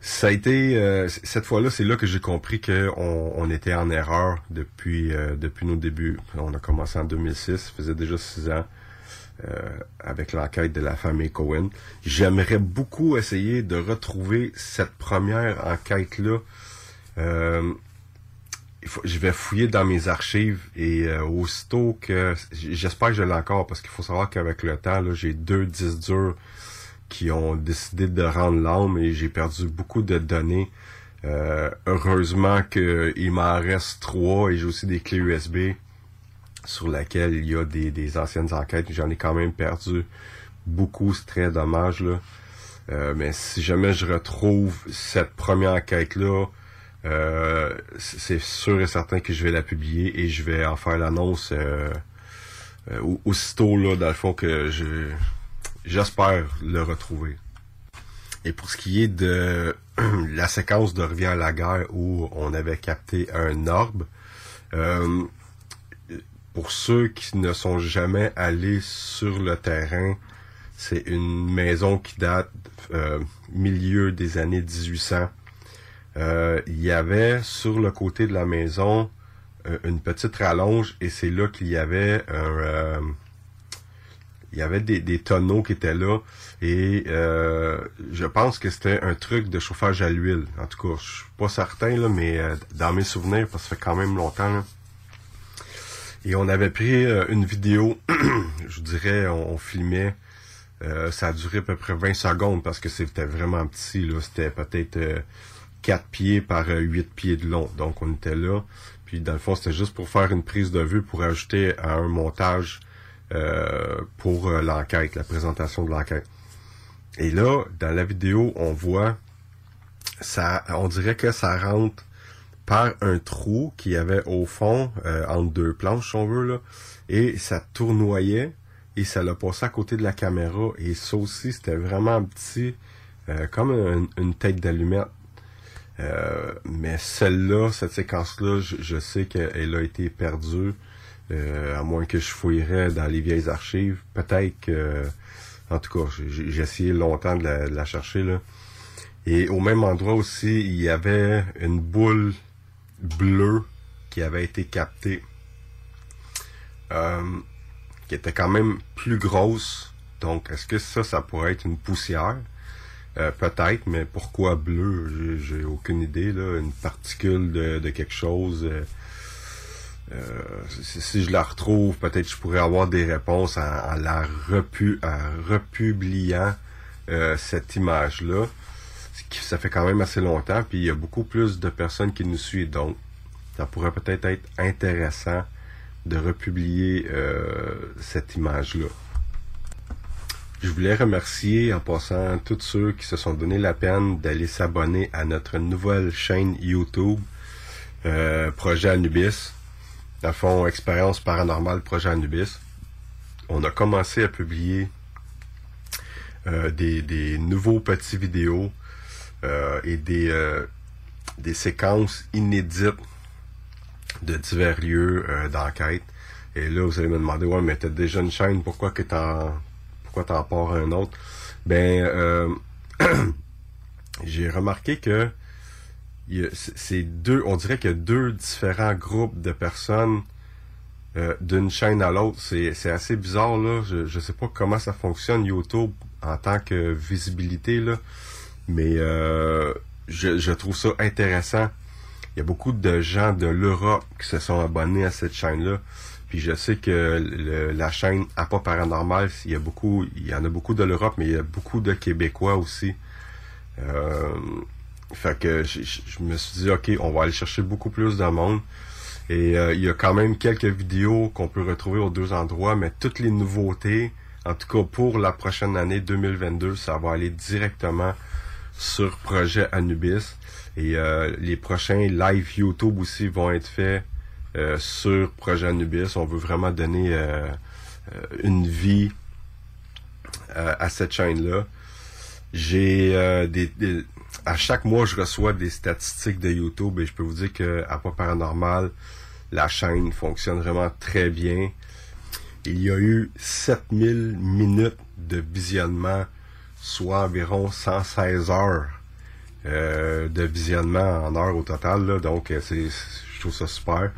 ça a été cette fois-là, c'est là que j'ai compris qu'on on était en erreur depuis depuis nos débuts. On a commencé en 2006, ça faisait déjà six ans. Euh, avec l'enquête de la famille Cohen. J'aimerais beaucoup essayer de retrouver cette première enquête-là. Euh, je vais fouiller dans mes archives et euh, aussitôt que j'espère que je l'ai encore parce qu'il faut savoir qu'avec le temps, j'ai deux disques durs qui ont décidé de rendre l'âme et j'ai perdu beaucoup de données. heureusement qu'il m'en reste trois et j'ai aussi des clés USB sur laquelle il y a des, anciennes enquêtes. J'en ai quand même perdu beaucoup, c'est très dommage. Là. Euh, mais si jamais je retrouve cette première enquête-là, euh, c'est sûr et certain que je vais la publier et je vais en faire l'annonce euh, aussitôt là, dans le fond que je j'espère le retrouver. Et pour ce qui est de la séquence de Revient à la guerre où on avait capté un orbe, pour ceux qui ne sont jamais allés sur le terrain, c'est une maison qui date euh, milieu des années 1800. Euh, il y avait sur le côté de la maison euh, une petite rallonge et c'est là qu'il y avait un il y avait des, tonneaux qui étaient là et je pense que c'était un truc de chauffage à l'huile. En tout cas, je suis pas certain là, mais dans mes souvenirs, parce que ça fait quand même longtemps. Là, et on avait pris euh, une vidéo, je dirais, on, filmait, euh, ça a duré à peu près 20 secondes parce que c'était vraiment petit, là. C'était peut-être euh, 4 pieds par 8 euh, pieds de long. Donc on était là. Puis dans le fond, c'était juste pour faire une prise de vue pour ajouter à un montage pour l'enquête, la présentation de l'enquête. Et là, dans la vidéo, on voit ça, on dirait que ça rentre par un trou qu'il y avait au fond, euh, entre deux planches, si on veut, là, et ça tournoyait, et ça l'a passé à côté de la caméra, et ça aussi, c'était vraiment petit, euh, comme une, tête d'allumette. Euh, mais celle-là, cette séquence-là, je, sais qu'elle a été perdue, à moins que je fouillerais dans les vieilles archives. Peut-être que, en tout cas, j'ai essayé longtemps de la, de la chercher, là. Et au même endroit aussi, il y avait une boule bleu qui avait été capté, euh, qui était quand même plus grosse. Donc, est-ce que ça, ça pourrait être une poussière? Euh, peut-être, mais pourquoi bleu? J'ai aucune idée. Là. Une particule de, quelque chose. Euh, si, je la retrouve, peut-être je pourrais avoir des réponses en, la en republiant cette image-là ça fait quand même assez longtemps, puis il y a beaucoup plus de personnes qui nous suivent, donc ça pourrait peut-être être intéressant de republier euh, cette image-là. Je voulais remercier en passant tous ceux qui se sont donné la peine d'aller s'abonner à notre nouvelle chaîne YouTube, euh, Projet Anubis. Dans fond, Expérience paranormale Projet Anubis. On a commencé à publier euh, des, nouveaux petits vidéos euh, et des, séquences inédites de divers lieux d'enquête. Et là, vous allez me demander, ouais, mais t'as déjà une chaîne, pourquoi que t'en pourquoi t'en pars un autre? Ben j'ai remarqué que c'est deux, on dirait qu'il y a deux différents groupes de personnes d'une chaîne à l'autre. C'est assez bizarre là. Je, je sais pas comment ça fonctionne YouTube en tant que visibilité là. Mais euh, je, trouve ça intéressant il y a beaucoup de gens de l'Europe qui se sont abonnés à cette chaîne-là. Puis je sais que la chaîne pas paranormal, il y a beaucoup, il y en a beaucoup de l'Europe, mais il y a beaucoup de Québécois aussi. Euh, fait que je, me suis dit, ok, on va aller chercher beaucoup plus de monde. Et euh, il y a quand même quelques vidéos qu'on peut retrouver aux deux endroits, mais toutes les nouveautés, en tout cas pour la prochaine année 2022, ça va aller directement sur Projet Anubis. Et euh, les prochains live YouTube aussi vont être faits euh, sur Projet Anubis. On veut vraiment donner euh, une vie à cette chaîne-là. J'ai des, à chaque mois, je reçois des statistiques de YouTube et je peux vous dire que à pas paranormal, la chaîne fonctionne vraiment très bien. Il y a eu 7000 minutes de visionnement, soit environ 116 heures euh, de visionnement en heure au total. Donc, euh, c'est, je trouve ça super.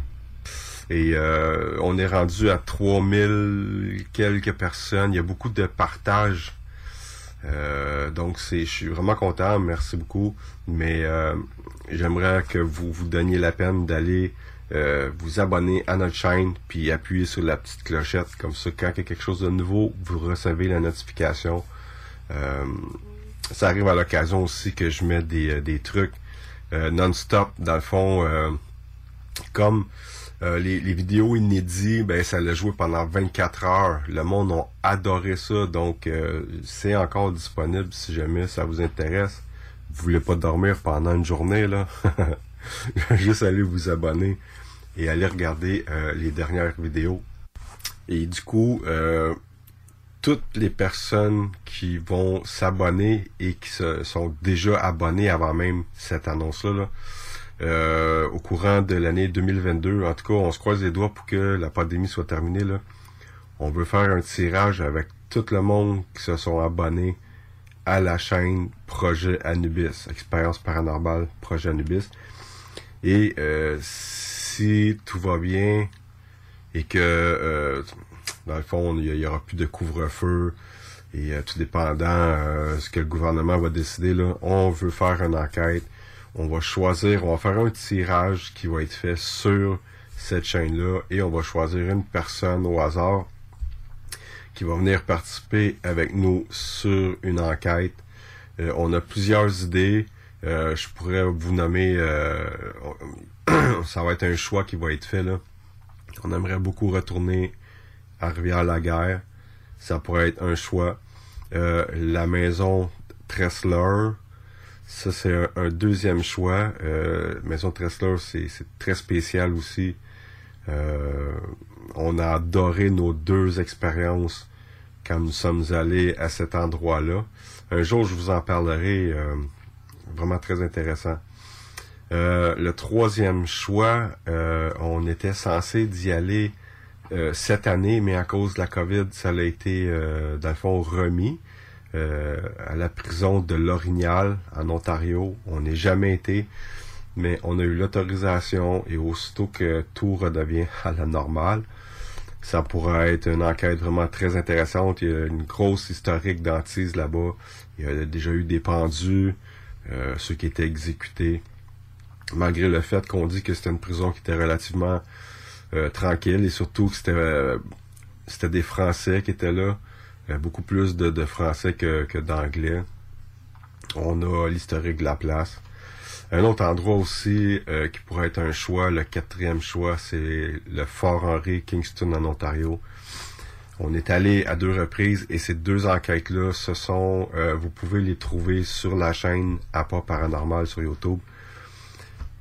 Et euh, on est rendu à 3000 quelques personnes. Il y a beaucoup de partages. donc, c'est, je suis vraiment content. Merci beaucoup. Mais j'aimerais que vous vous donniez la peine d'aller vous abonner à notre chaîne puis appuyer sur la petite clochette. Comme ça, quand il y a quelque chose de nouveau, vous recevez la notification. Euh, ça arrive à l'occasion aussi que je mets des, euh, des trucs euh, non-stop. Dans le fond, euh, les, vidéos inédites, ben ça l'a joué pendant 24 heures. Le monde a adoré ça, donc c'est encore disponible si jamais ça vous intéresse. Vous voulez pas dormir pendant une journée, là? Juste aller vous abonner et aller regarder les dernières vidéos. Et du coup, toutes les personnes qui vont s'abonner et qui sont déjà abonnées avant même cette annonce-là, euh, au courant de l'année 2022. En tout cas, on se croise les doigts pour que la pandémie soit terminée. Là. On veut faire un tirage avec tout le monde qui se sont abonnés à la chaîne Projet Anubis, Expérience paranormale Projet Anubis. Et euh, si tout va bien et que euh, dans le fond, il n'y aura plus de couvre-feu et euh, tout dépendant ce que le gouvernement va décider, là, on veut faire une enquête. On va choisir, on va faire un tirage qui va être fait sur cette chaîne-là et on va choisir une personne au hasard qui va venir participer avec nous sur une enquête. Euh, on a plusieurs idées. je pourrais vous nommer, ça va être un choix qui va être fait là. On aimerait beaucoup retourner à Rivière-la-Guerre. Ça pourrait être un choix. Euh, la maison Tressler, ça c'est un, deuxième choix. Euh, maison Tressler, c'est très spécial aussi. Euh, on a adoré nos deux expériences quand nous sommes allés à cet endroit-là. Un jour, je vous en parlerai. Euh, vraiment très intéressant. le troisième choix, on était censé d'y aller euh, cette année, mais à cause de la COVID, ça a été, euh, dans le fond, remis euh, à la prison de Lorignal, en Ontario. On n'est jamais été, mais on a eu l'autorisation et aussitôt que tout redevient à la normale, ça pourra être une enquête vraiment très intéressante. Il y a une grosse historique d'antise là-bas. Il y a déjà eu des pendus, ceux qui étaient exécutés. Malgré le fait qu'on dit que c'était une prison qui était relativement euh, tranquille et surtout que c'était euh, c'était des Français qui étaient là, euh, beaucoup plus de, Français que, d'Anglais. On a l'historique de la place. Un autre endroit aussi qui pourrait être un choix, le quatrième choix, c'est le Fort Henry, Kingston en Ontario. On est allé à deux reprises et ces deux enquêtes-là, ce sont, vous pouvez les trouver sur la chaîne Apport Paranormal sur YouTube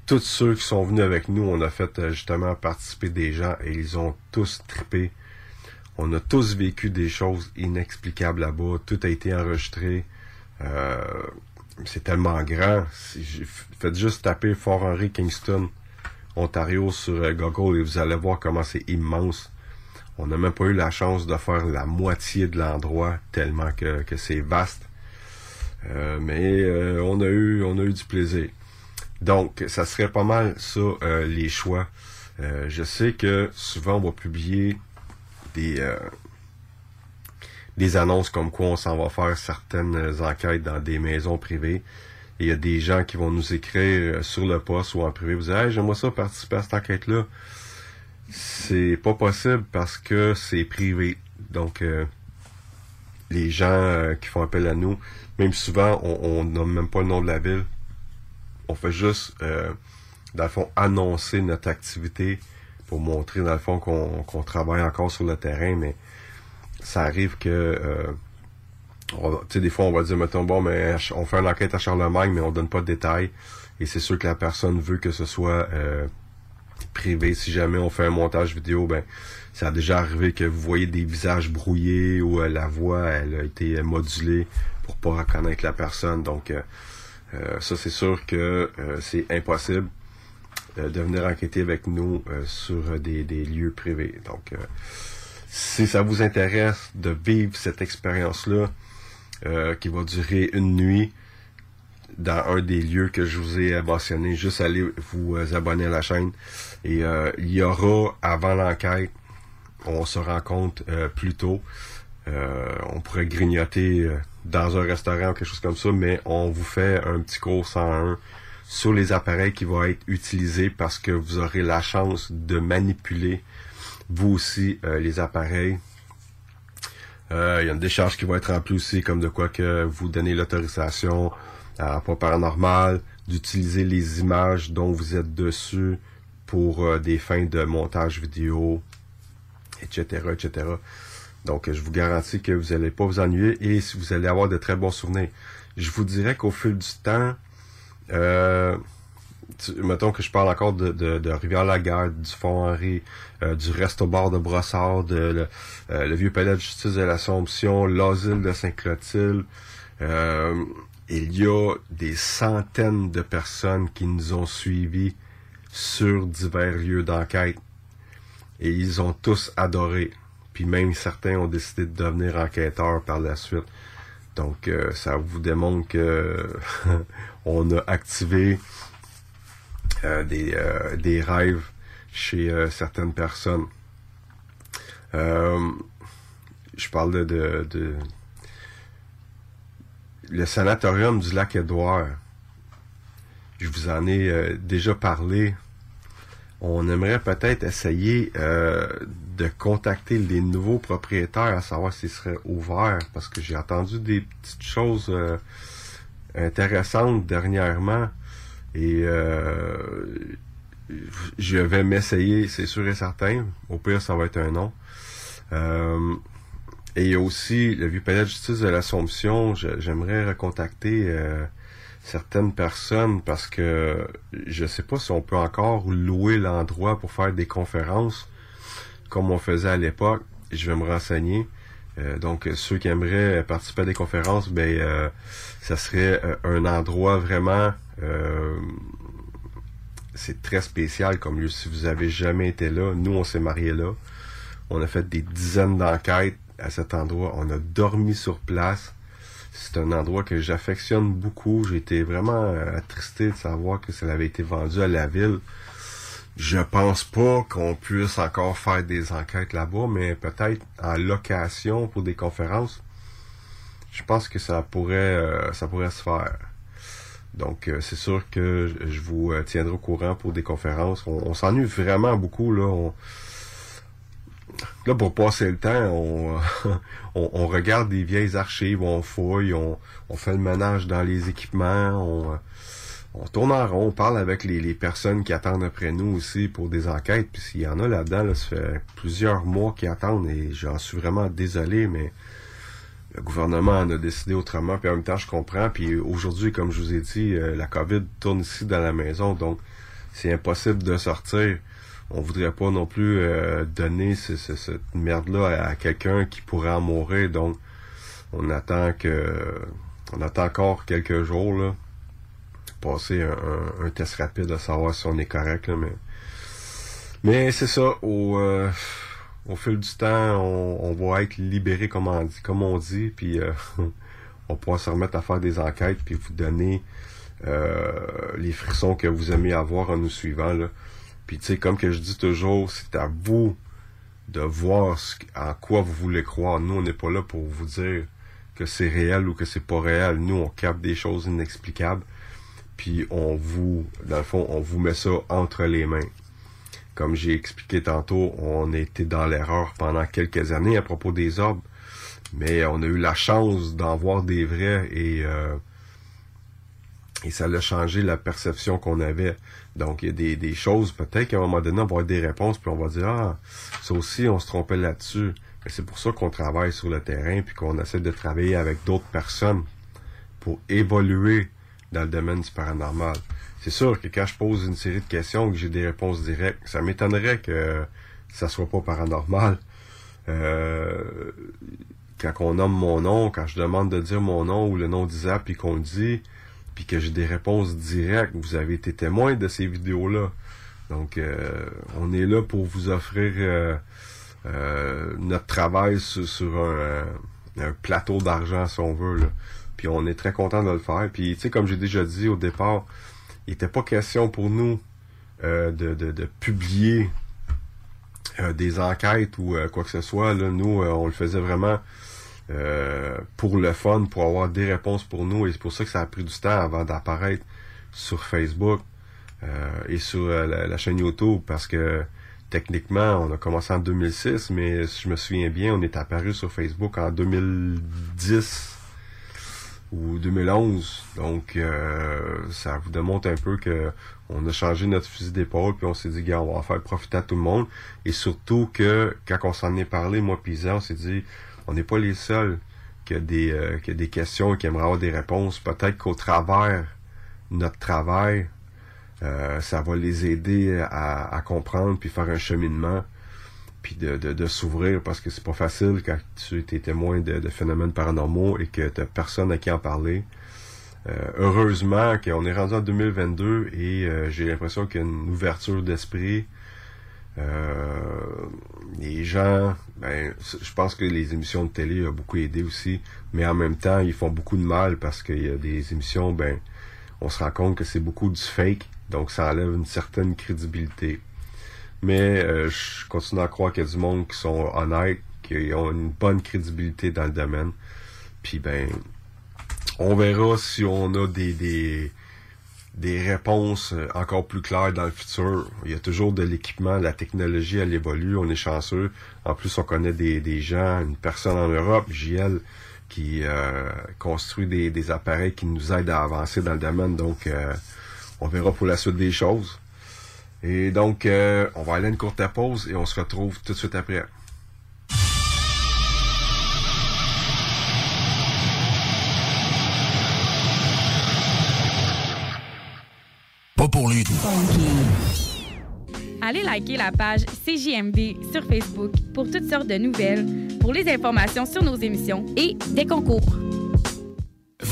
tous ceux qui sont venus avec nous, on a fait euh, justement participer des gens et ils ont tous trippé. On a tous vécu des choses inexplicables là-bas. Tout a été enregistré. Euh, c'est tellement grand. Faites juste taper Fort Henry Kingston, Ontario sur euh, Google et vous allez voir comment c'est immense. On n'a même pas eu la chance de faire la moitié de l'endroit tellement que, c'est vaste. mais on a eu on a eu du plaisir. Donc, ça serait pas mal ça, euh, les choix. Euh, je sais que souvent on va publier des, euh, des annonces comme quoi on s'en va faire certaines enquêtes dans des maisons privées. Il y a des gens qui vont nous écrire euh, sur le poste ou en privé, vous hey, j'aimerais ça participer à cette enquête-là. C'est pas possible parce que c'est privé. Donc euh, les gens euh, qui font appel à nous, même souvent, on n'a même pas le nom de la ville. On fait juste, euh, dans le fond, annoncer notre activité montrer, dans le fond, qu'on travaille encore sur le terrain, mais ça arrive que, euh, tu sais, des fois, on va dire, mettons, bon, mais on fait une enquête à Charlemagne, mais on donne pas de détails. Et c'est sûr que la personne veut que ce soit euh, privé. Si jamais on fait un montage vidéo, ben, ça a déjà arrivé que vous voyez des visages brouillés ou euh, la voix, elle a été modulée pour pas reconnaître la personne. Donc, ça, c'est sûr que c'est impossible de venir enquêter avec nous sur des, des, lieux privés. Donc, si ça vous intéresse de vivre cette expérience-là, qui va durer une nuit, dans un des lieux que je vous ai mentionné, juste allez vous abonner à la chaîne. Et il y aura, avant l'enquête, on se rencontre euh, plus tôt. Euh, on pourrait grignoter euh, dans un restaurant ou quelque chose comme ça, mais on vous fait un petit cours 101 sur les appareils qui vont être utilisés parce que vous aurez la chance de manipuler vous aussi les appareils. Il y a une décharge qui va être remplie aussi, comme de quoi que vous donnez l'autorisation à pas paranormal, d'utiliser les images dont vous êtes dessus pour des fins de montage vidéo, etc., etc. Donc, je vous garantis que vous n'allez pas vous ennuyer et vous allez avoir de très bons souvenirs. Je vous dirais qu'au fil du temps, euh, mettons que je parle encore de, de, Rivière-la-Garde, du Fond-Henri, euh, du Resto-Bar de Brossard, de, le, euh, le, Vieux Palais de Justice de l'Assomption, l'Asile de Saint-Clotilde. Euh, il y a des centaines de personnes qui nous ont suivis sur divers lieux d'enquête et ils ont tous adoré. Puis même certains ont décidé de devenir enquêteurs par la suite. Donc euh, ça vous démontre que on a activé euh, des, euh, des rêves chez certaines personnes. je parle de, de, de, le sanatorium du lac Édouard. Je vous en ai déjà parlé on aimerait peut-être essayer euh, de contacter les nouveaux propriétaires à savoir s'ils seraient ouverts parce que j'ai entendu des petites choses euh, intéressantes dernièrement et euh, je vais m'essayer, c'est sûr et certain. Au pire, ça va être un nom. et il y a aussi le vieux palais de justice de l'Assomption. J'aimerais recontacter certaines personnes parce que je sais pas si on peut encore louer l'endroit pour faire des conférences comme on faisait à l'époque. Je vais me renseigner. Euh, donc ceux qui aimeraient participer à des conférences, ben euh, ça serait euh, un endroit vraiment c'est très spécial comme lieu. Si vous avez jamais été là, nous on s'est mariés là. On a fait des dizaines d'enquêtes à cet endroit. On a dormi sur place. C'est un endroit que j'affectionne beaucoup. J'ai été vraiment attristé de savoir que ça avait été vendu à la ville. Je pense pas qu'on puisse encore faire des enquêtes là-bas, mais peut-être en location pour des conférences. Je pense que ça pourrait euh, ça pourrait se faire. Donc euh, c'est sûr que je vous tiendrai au courant pour des conférences. On, s'ennuie vraiment beaucoup là. Là, pour passer le temps, on, on, regarde des vieilles archives, on fouille, on, on fait le ménage dans les équipements, on, on tourne en rond, on parle avec les, personnes qui attendent après nous aussi pour des enquêtes. Puis s'il y en a là-dedans, là, ça fait plusieurs mois qui attendent et j'en suis vraiment désolé, mais le gouvernement en a décidé autrement. Puis en même temps, je comprends. Puis aujourd'hui, comme je vous ai dit, euh, la COVID tourne ici dans la maison, donc c'est impossible de sortir on voudrait pas non plus euh, donner cette merde-là à, quelqu'un qui pourrait en mourir. Donc, on attend que on attend encore quelques jours là, passer un, test rapide à savoir si on est correct. mais mais c'est ça. Au, euh, fil du temps, on, va être libéré comme on dit, comme on dit, puis euh, on pourra se remettre à faire des enquêtes puis vous donner les frissons que vous aimez avoir en nous suivant là. Puis tu sais, comme que je dis toujours, c'est à vous de voir en quoi vous voulez croire. Nous, on n'est pas là pour vous dire que c'est réel ou que c'est pas réel. Nous, on capte des choses inexplicables. Puis on vous, dans le fond, on vous met ça entre les mains. Comme j'ai expliqué tantôt, on été dans l'erreur pendant quelques années à propos des orbes, mais on a eu la chance d'en voir des vrais et euh, et ça a changé la perception qu'on avait. Donc, il y a des, des choses, peut-être qu'à un moment donné, on va avoir des réponses, puis on va dire, ah, ça aussi, on se trompait là-dessus. C'est pour ça qu'on travaille sur le terrain, puis qu'on essaie de travailler avec d'autres personnes pour évoluer dans le domaine du paranormal. C'est sûr que quand je pose une série de questions, que j'ai des réponses directes, ça m'étonnerait que ça soit pas paranormal. Euh, quand on nomme mon nom, quand je demande de dire mon nom ou le nom d'Isa, puis qu'on le dit, puis que j'ai des réponses directes, vous avez été témoin de ces vidéos-là. Donc, euh, on est là pour vous offrir euh, notre travail sur, un, plateau d'argent, si on veut. Là. Puis on est très content de le faire. Puis, tu sais, comme j'ai déjà dit au départ, il n'était pas question pour nous de, de, publier des enquêtes ou quoi que ce soit. Là. Nous, on le faisait vraiment euh, pour le fun, pour avoir des réponses pour nous. Et c'est pour ça que ça a pris du temps avant d'apparaître sur Facebook euh, et sur euh, la, chaîne YouTube parce que techniquement, on a commencé en 2006, mais si je me souviens bien, on est apparu sur Facebook en 2010 ou 2011. Donc, ça vous démontre un peu que on a changé notre fusil d'épaule, puis on s'est dit, gars, on va faire profiter à tout le monde. Et surtout que, quand on s'en est parlé, moi puis on s'est dit, on n'est pas les seuls qui a des, euh, des questions et qui aimeraient avoir des réponses. Peut-être qu'au travers notre travail, euh, ça va les aider à, comprendre puis faire un cheminement puis de, s'ouvrir parce que c'est pas facile quand tu es témoin de, phénomènes paranormaux et que tu n'as personne à qui en parler. Euh, heureusement qu'on est rendu en 2022 et j'ai l'impression qu'il y a une ouverture d'esprit euh, les gens, ben, je pense que les émissions de télé ont beaucoup aidé aussi, mais en même temps, ils font beaucoup de mal parce qu'il y a des émissions, ben, on se rend compte que c'est beaucoup du fake, donc ça enlève une certaine crédibilité. Mais euh, je continue à croire qu'il y a du monde qui sont honnêtes, qui ont une bonne crédibilité dans le domaine. Puis ben, on verra si on a des, des des réponses euh, encore plus claires dans le futur. Il y a toujours de l'équipement, la technologie, elle évolue, on est chanceux. En plus, on connaît des, des gens, une personne en Europe, JL, qui euh, construit des, des, appareils qui nous aident à avancer dans le domaine. Donc, euh, on verra pour la suite des choses. Et donc, on va aller à une courte pause et on se retrouve tout de suite après. pour lui. Allez liker la page CJMD sur Facebook pour toutes sortes de nouvelles, pour les informations sur nos émissions et des concours.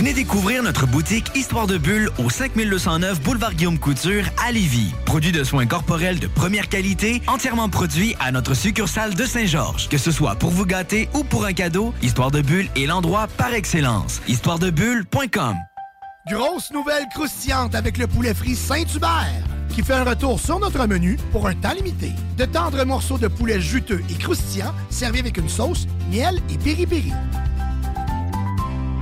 Venez découvrir notre boutique Histoire de Bulle au 5209 Boulevard Guillaume Couture à Lévis. Produit de soins corporels de première qualité, entièrement produit à notre succursale de Saint-Georges. Que ce soit pour vous gâter ou pour un cadeau, Histoire de Bulle est l'endroit par excellence. Histoiredebulle.com Grosse nouvelle croustillante avec le poulet frit Saint-Hubert qui fait un retour sur notre menu pour un temps limité. De tendres morceaux de poulet juteux et croustillants servis avec une sauce, miel et piri-piri.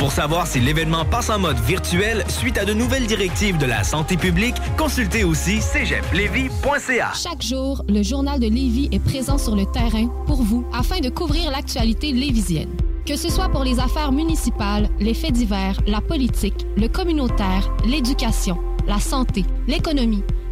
Pour savoir si l'événement passe en mode virtuel suite à de nouvelles directives de la santé publique, consultez aussi cégeplevy.ca. Chaque jour, le journal de Lévis est présent sur le terrain pour vous afin de couvrir l'actualité lévisienne. Que ce soit pour les affaires municipales, les faits divers, la politique, le communautaire, l'éducation, la santé, l'économie,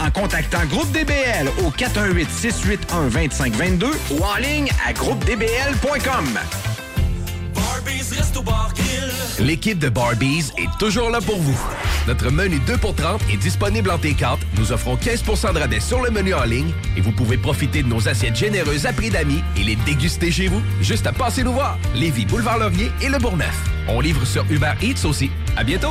en contactant Groupe DBL au 418-681-2522 ou en ligne à groupedbl.com. L'équipe de Barbies est toujours là pour vous. Notre menu 2 pour 30 est disponible en T4. Nous offrons 15% de rabais sur le menu en ligne et vous pouvez profiter de nos assiettes généreuses à prix d'amis et les déguster chez vous. Juste à passer nous voir. Lévis, Boulevard Laurier et Le Bourgneuf. On livre sur Uber Eats aussi. À bientôt.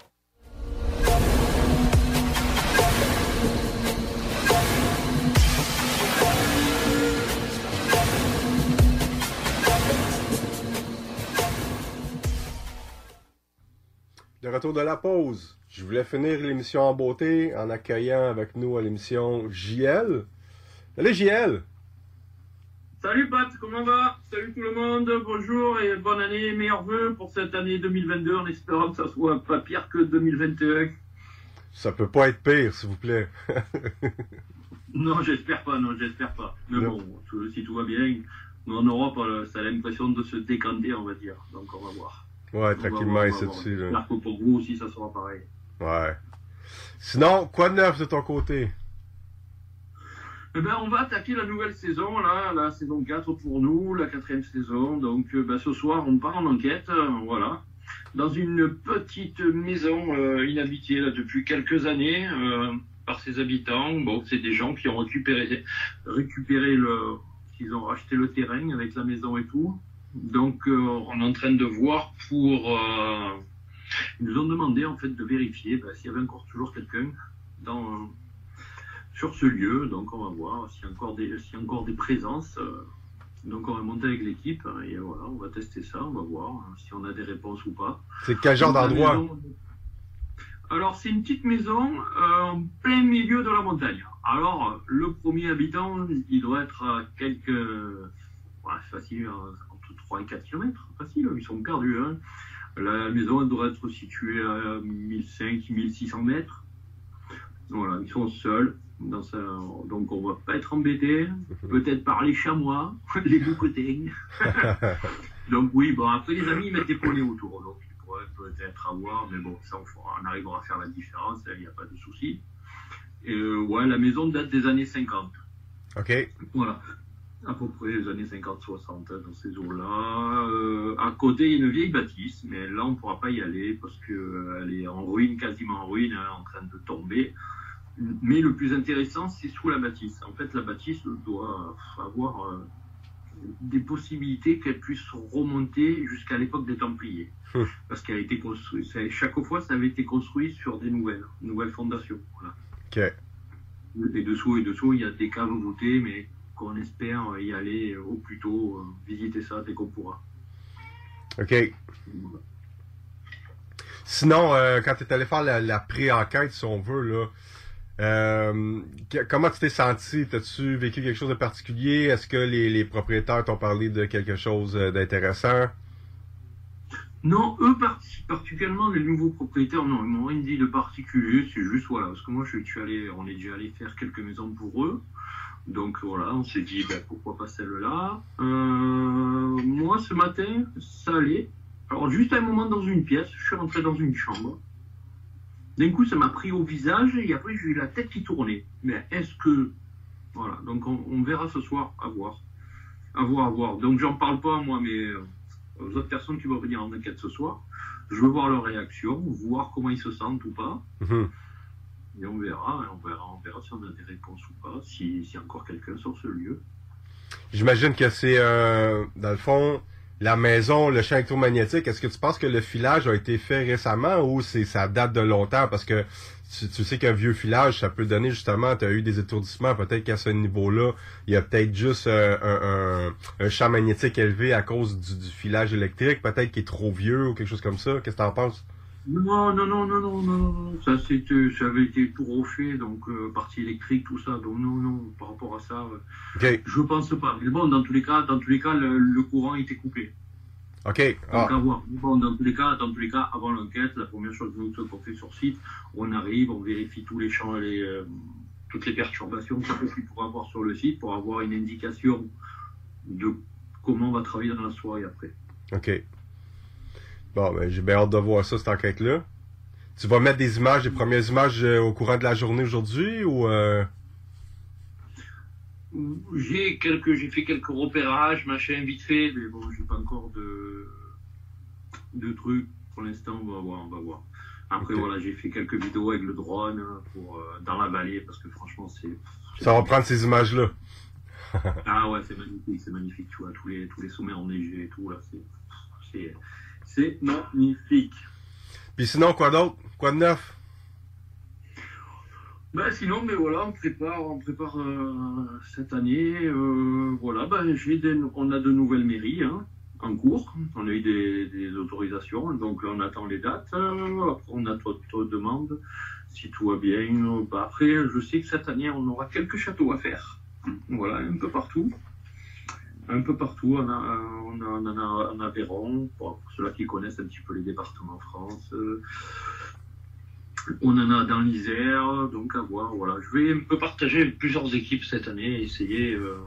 De retour de la pause, je voulais finir l'émission en beauté en accueillant avec nous à l'émission JL. Salut JL! Salut Pat, comment va? Salut tout le monde, bonjour et bonne année, meilleurs vœux pour cette année 2022 en espérant que ça soit pas pire que 2021. Ça peut pas être pire, s'il vous plaît. non, j'espère pas, non, j'espère pas. Mais bon, si tout va bien, nous en Europe, ça a l'impression de se décanter, on va dire. Donc on va voir. Ouais, tranquillement, et dessus. Que pour vous aussi, ça sera pareil. Ouais. Sinon, quoi de neuf de ton côté? Eh ben, on va attaquer la nouvelle saison, là, la saison 4 pour nous, la quatrième saison. Donc, euh, ben, ce soir, on part en enquête, euh, voilà, dans une petite maison euh, inhabitée là, depuis quelques années par ses habitants. Bon, c'est des gens qui ont récupéré, récupéré le, qu'ils ont racheté le terrain avec la maison et tout. Donc, on est en train de voir pour. ils nous ont demandé en fait de vérifier ben, s'il y avait encore toujours quelqu'un dans sur ce lieu. Donc on va voir s'il y a encore des, y a encore des présences. Euh, donc on va monter avec l'équipe et voilà, on va tester ça, on va voir hein, si on a des réponses ou pas. C'est quel genre d'endroit? Alors c'est une petite maison euh, en plein milieu de la montagne. Alors le premier habitant, il doit être à quelques, ouais, facile, entre 3 et 4 km, facile, ils sont perdus. Hein. La maison elle doit être située à 1500-1600 mètres. Voilà, ils sont seuls donc on va pas être embêté, peut-être par les chamois, les boucotins. donc oui, bon après les amis ils mettent des poneys autour, donc ils pourraient peut-être avoir, mais bon ça on, arrivera à faire la différence, il n'y a pas de souci. Et euh, ouais, la maison date des années 50. Ok. Voilà. À peu près les années 50-60 dans ces eaux-là. Euh, à côté, il y a une vieille bâtisse, mais là, on ne pourra pas y aller parce qu'elle euh, est en ruine, quasiment en ruine, hein, en train de tomber. Mais le plus intéressant, c'est sous la bâtisse. En fait, la bâtisse doit avoir euh, des possibilités qu'elle puisse remonter jusqu'à l'époque des Templiers. Hum. Parce qu'elle a été construite, chaque fois, ça avait été construit sur des nouvelles, nouvelles fondations. Et dessous et dessous, il y a des caves voûtées, mais qu'on espère y aller au plus tôt, euh, visiter ça dès qu'on pourra. OK. Sinon, euh, quand tu es allé faire la, la pré-enquête, si on veut, là, euh, comment tu t'es senti? As-tu vécu quelque chose de particulier? Est-ce que les, propriétaires t'ont parlé de quelque chose euh, d'intéressant? Non, eux particulièrement, les nouveaux propriétaires, non, ils m'ont rien dit de particulier. C'est juste, voilà, parce que moi, je suis allé, on est déjà allé faire quelques maisons pour eux. Donc voilà, on s'est dit, ben, pourquoi pas celle-là. Euh, moi, ce matin, ça allait. Alors, juste à un moment dans une pièce, je suis rentré dans une chambre. D'un coup, ça m'a pris au visage et après, j'ai eu la tête qui tournait. Mais est-ce que. Voilà, donc on, verra ce soir, à voir. À voir, à voir. Donc j'en parle pas, moi, mais euh, aux autres personnes qui vont venir en enquête ce soir. Je veux voir leur réaction, voir comment ils se sentent ou pas. Mhm. Et on verra, on verra, on verra si on a des réponses ou pas, y a encore quelqu'un sur ce lieu. J'imagine que c'est, euh, dans le fond, la maison, le champ électromagnétique. Est-ce que tu penses que le filage a été fait récemment ou c'est ça date de longtemps? Parce que tu, tu sais qu'un vieux filage, ça peut donner justement, tu as eu des étourdissements, peut-être qu'à ce niveau-là, il y a peut-être juste euh, un, un, champ magnétique élevé à cause du, du filage électrique, peut-être qu'il est trop vieux ou quelque chose comme ça. Qu'est-ce que t'en penses? Non, non, non, non, non, non, non. Ça, ça avait été tout refait, donc euh, partie électrique, tout ça. Donc non, non, par rapport à ça, euh, je pense pas. Mais bon, dans tous les cas, dans tous les cas, le, le courant était coupé. OK. Donc Ah. à voir. Bon, dans tous les cas, dans tous les cas, avant l'enquête, la première chose que nous qu'on fait sur site, on arrive, on vérifie tous les champs, les, euh, toutes les perturbations qu'il pourra avoir sur le site pour avoir une indication de comment on va travailler dans la soirée après. OK. Bon, ben, j'ai bien hâte de voir ça, cette enquête-là. Tu vas mettre des images, des premières images euh, au courant de la journée aujourd'hui ou... Euh... J'ai quelques, j'ai fait quelques repérages, machin, vite fait, mais bon, j'ai pas encore de, de trucs. Pour l'instant, on va voir, on va voir. Après, voilà, j'ai fait quelques vidéos avec le drone pour, euh, dans la vallée, parce que franchement, c'est, Ça va prendre ces images-là. ah ouais, c'est magnifique, c'est magnifique, tu vois, tous les, tous les sommets enneigés et tout, là, c'est, c'est, magnifique. Puis sinon, quoi d'autre? Quoi de neuf? Ben sinon, mais voilà, on prépare, on prépare euh, cette année. euh, voilà, ben j'ai des, on a de nouvelles mairies hein, en cours. On a eu des, des autorisations, donc on attend les dates. euh, après, on a d'autres demandes, si tout va bien. ben, après, je sais que cette année, on aura quelques châteaux à faire. Voilà, un peu partout. Un peu partout, on, a, on, a, on en a en Aveyron, pour ceux-là qui connaissent un petit peu les départements en France. euh, on en a dans l'Isère, donc à voir. Voilà, je vais un peu partager plusieurs équipes cette année, essayer. Euh,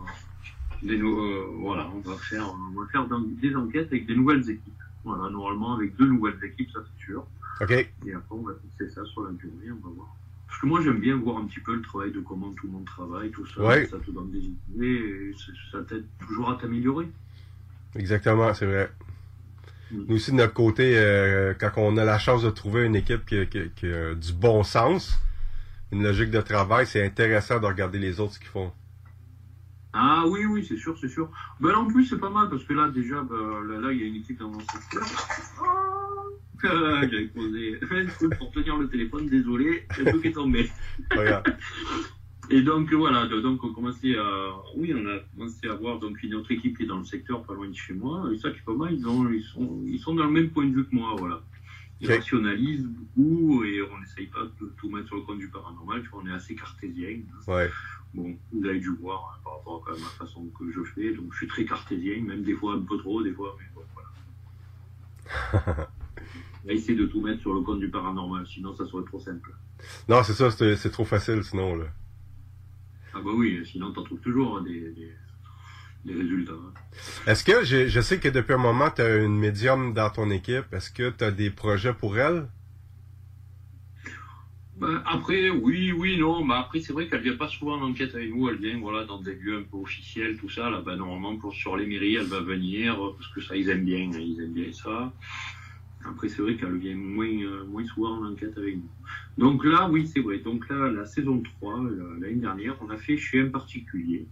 des nou- euh, voilà, on va faire, on va faire des enquêtes avec des nouvelles équipes. Voilà, normalement avec deux nouvelles équipes, ça c'est sûr. OK. Et après, on va fixer ça sur la durée, on va voir. Parce que moi, j'aime bien voir un petit peu le travail de comment tout le monde travaille, tout ça. Ouais. Ça te donne des idées, et ça- t'aide toujours à t'améliorer. Exactement, c'est vrai. Nous aussi, de notre côté, euh, quand on a la chance de trouver une équipe qui, qui- qui a du bon sens, une logique de travail, c'est intéressant de regarder les autres ce qu'ils font. Ah oui, oui, c'est sûr, c'est sûr. Ben en plus, c'est pas mal parce que là, déjà, ben, là, là, il y a une équipe dans mon secteur. Ah, J'avais posé pour tenir le téléphone, désolé, le truc est tombé. Et donc voilà, donc on commençait à, oui, on a commencé à voir donc une autre équipe qui est dans le secteur pas loin de chez moi. Et ça qui est pas mal, ils, ont, ils sont, ils sont dans le même point de vue que moi, voilà. Ils rationalisent beaucoup et on n'essaye pas de tout mettre sur le compte du paranormal. Tu vois, on est assez cartésien. Ouais. Bon, vous avez dû voir hein, par rapport à quand même la façon que je fais. Donc, je suis très cartésien, même des fois un peu trop, des fois, mais bon, voilà. Essayer de tout mettre sur le compte du paranormal, sinon ça serait trop simple. Non, c'est ça, c'est trop facile sinon. Là. Ah bah oui, sinon t'en trouves toujours hein, des, des, des résultats. hein. Est-ce que, je, je sais que depuis un moment, tu as une médium dans ton équipe. Est-ce que tu as des projets pour elle? Ben, après, oui, oui, non. Ben, après, c'est vrai qu'elle vient pas souvent en enquête avec nous. Elle vient, voilà, dans des lieux un peu officiels, tout ça. Là, ben, normalement, pour sur les mairies, elle va venir parce que ça, ils aiment bien, hein, ils aiment bien ça. Après, c'est vrai qu'elle vient moins, euh, moins souvent en enquête avec nous. Donc là, oui, c'est vrai. Donc là, la saison 3, euh, l'année dernière, on a fait chez un particulier.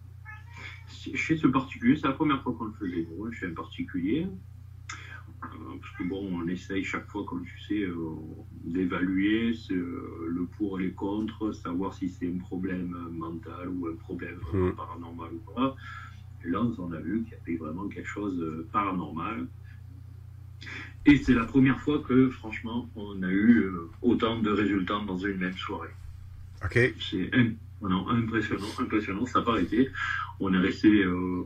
Chez ce particulier, c'est la première fois qu'on le faisait, chez un particulier. Euh, parce que bon, on essaye chaque fois, comme tu sais, euh, d'évaluer le pour et les contre, savoir si c'est un problème mental ou un problème Mhm. paranormal ou pas. Et là, on a vu qu'il y avait vraiment quelque chose de paranormal. Et c'est la première fois que, franchement, on a eu euh, autant de résultats dans une même soirée. OK. C'est impressionnant, impressionnant, ça n'a pas arrêté. On est resté euh,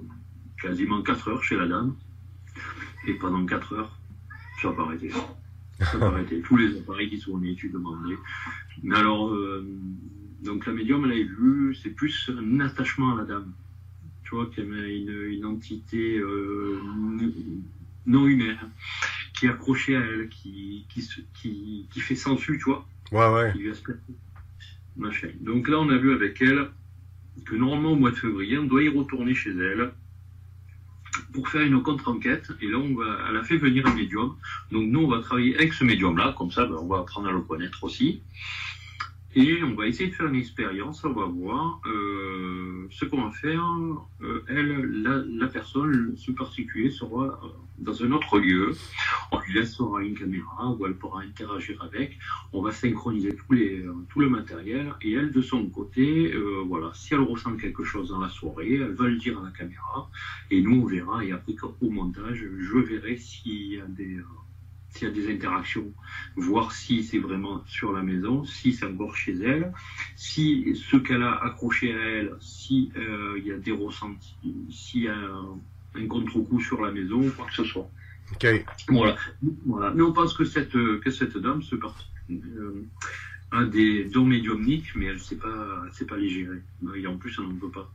quasiment 4 heures chez la dame. Et pendant 4 heures, ça n'a pas arrêté. Ça n'a pas arrêté. Tous les appareils qui sont tu demandais. Mais alors, euh, donc la médium, elle avait vu, c'est plus un attachement à la dame. Tu vois, y avait une, une entité euh, non humaine qui est accrochée à elle, qui, qui, qui, qui fait sensu, tu vois. Ouais, ouais. Qui lui. Machin. Donc là, on a vu avec elle que normalement, au mois de février, on doit y retourner chez elle pour faire une contre-enquête. Et là, on va, elle a fait venir un médium. Donc nous, on va travailler avec ce médium-là, comme ça, ben, on va apprendre à le connaître aussi. Et on va essayer de faire une expérience, on va voir euh, ce qu'on va faire. Euh, elle, la, la personne, ce particulier sera euh, dans un autre lieu. On lui laissera une caméra où elle pourra interagir avec. On va synchroniser tous les, tout le matériel. Et elle, de son côté, euh, voilà, si elle ressent quelque chose dans la soirée, elle va le dire à la caméra. Et nous, on verra. Et après, au montage, je verrai s'il y a des... s'il y a des interactions, voir si c'est vraiment sur la maison, si c'est encore chez elle, si ce qu'elle a accroché à elle, si euh, y a des ressentis, s'il y un, contre-coup sur la maison, ou quoi que ce soit. OK. Voilà. voilà. Mais on pense que cette, euh, que cette dame se part, euh, a des dons médiumniques, mais elle ne sait pas, elle sait pas les gérer. Et en plus, elle n'en veut pas.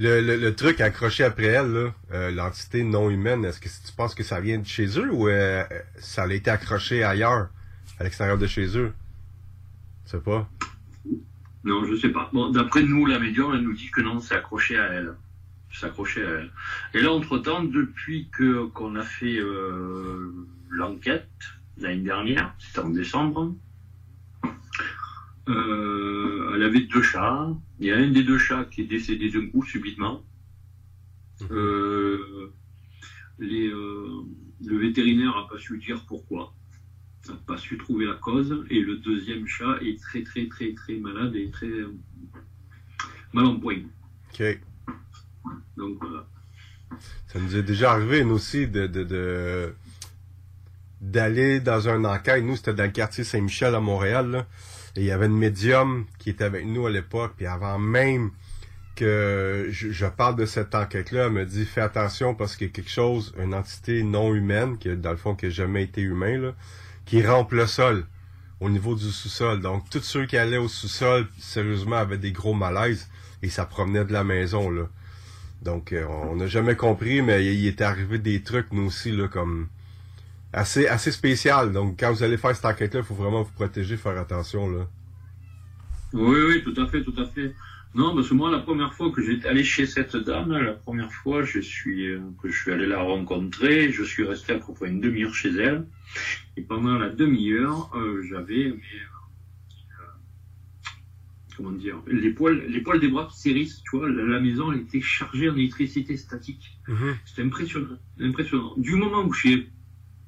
Le, le, le truc accroché après elle, euh, l'entité non humaine, est-ce que tu penses que ça vient de chez eux ou euh, ça a été accroché ailleurs, à l'extérieur de chez eux? Je sais pas. Non, je sais pas. Bon, d'après nous, la médium, elle nous dit que non, c'est accroché à elle. C'est accroché à elle. Et là, entre-temps, depuis que qu'on a fait euh, l'enquête l'année dernière, c'était en décembre, euh, elle avait deux chats. Il y a un des deux chats qui est décédé d'un coup subitement. Euh, les, euh, le vétérinaire n'a pas su dire pourquoi. n'a pas su trouver la cause. Et le deuxième chat est très très très très malade et très mal en point. Donc voilà. Ça nous est déjà arrivé, nous aussi, de, d'aller dans un enquête. Nous, c'était dans le quartier Saint-Michel à Montréal. Et il y avait une médium qui était avec nous à l'époque. Puis avant même que je, parle de cette enquête-là, elle me dit fais attention parce qu'il y a quelque chose, une entité non humaine, qui dans le fond qui n'a jamais été humain, qui rampe le sol au niveau du sous-sol. Donc tous ceux qui allaient au sous-sol, sérieusement, avaient des gros malaises et ça provenait de la maison. là. Donc, euh, on n'a jamais compris, mais il, il est arrivé des trucs, nous aussi, là, comme assez, assez spécial. Donc, quand vous allez faire cette enquête-là, il faut vraiment vous protéger, faire attention, là. Oui, oui, tout à fait, tout à fait. Non, parce que moi, la première fois que j'étais allé chez cette dame, la première fois je suis, euh, que je suis allé la rencontrer, je suis resté à peu près une demi-heure chez elle. Et pendant la demi-heure, euh, j'avais, comment dire, les poils, les poils des bras qui s'hérissent, tu vois, la, la maison, elle était chargée en électricité statique. C'était impressionnant, impressionnant. Du moment où j'ai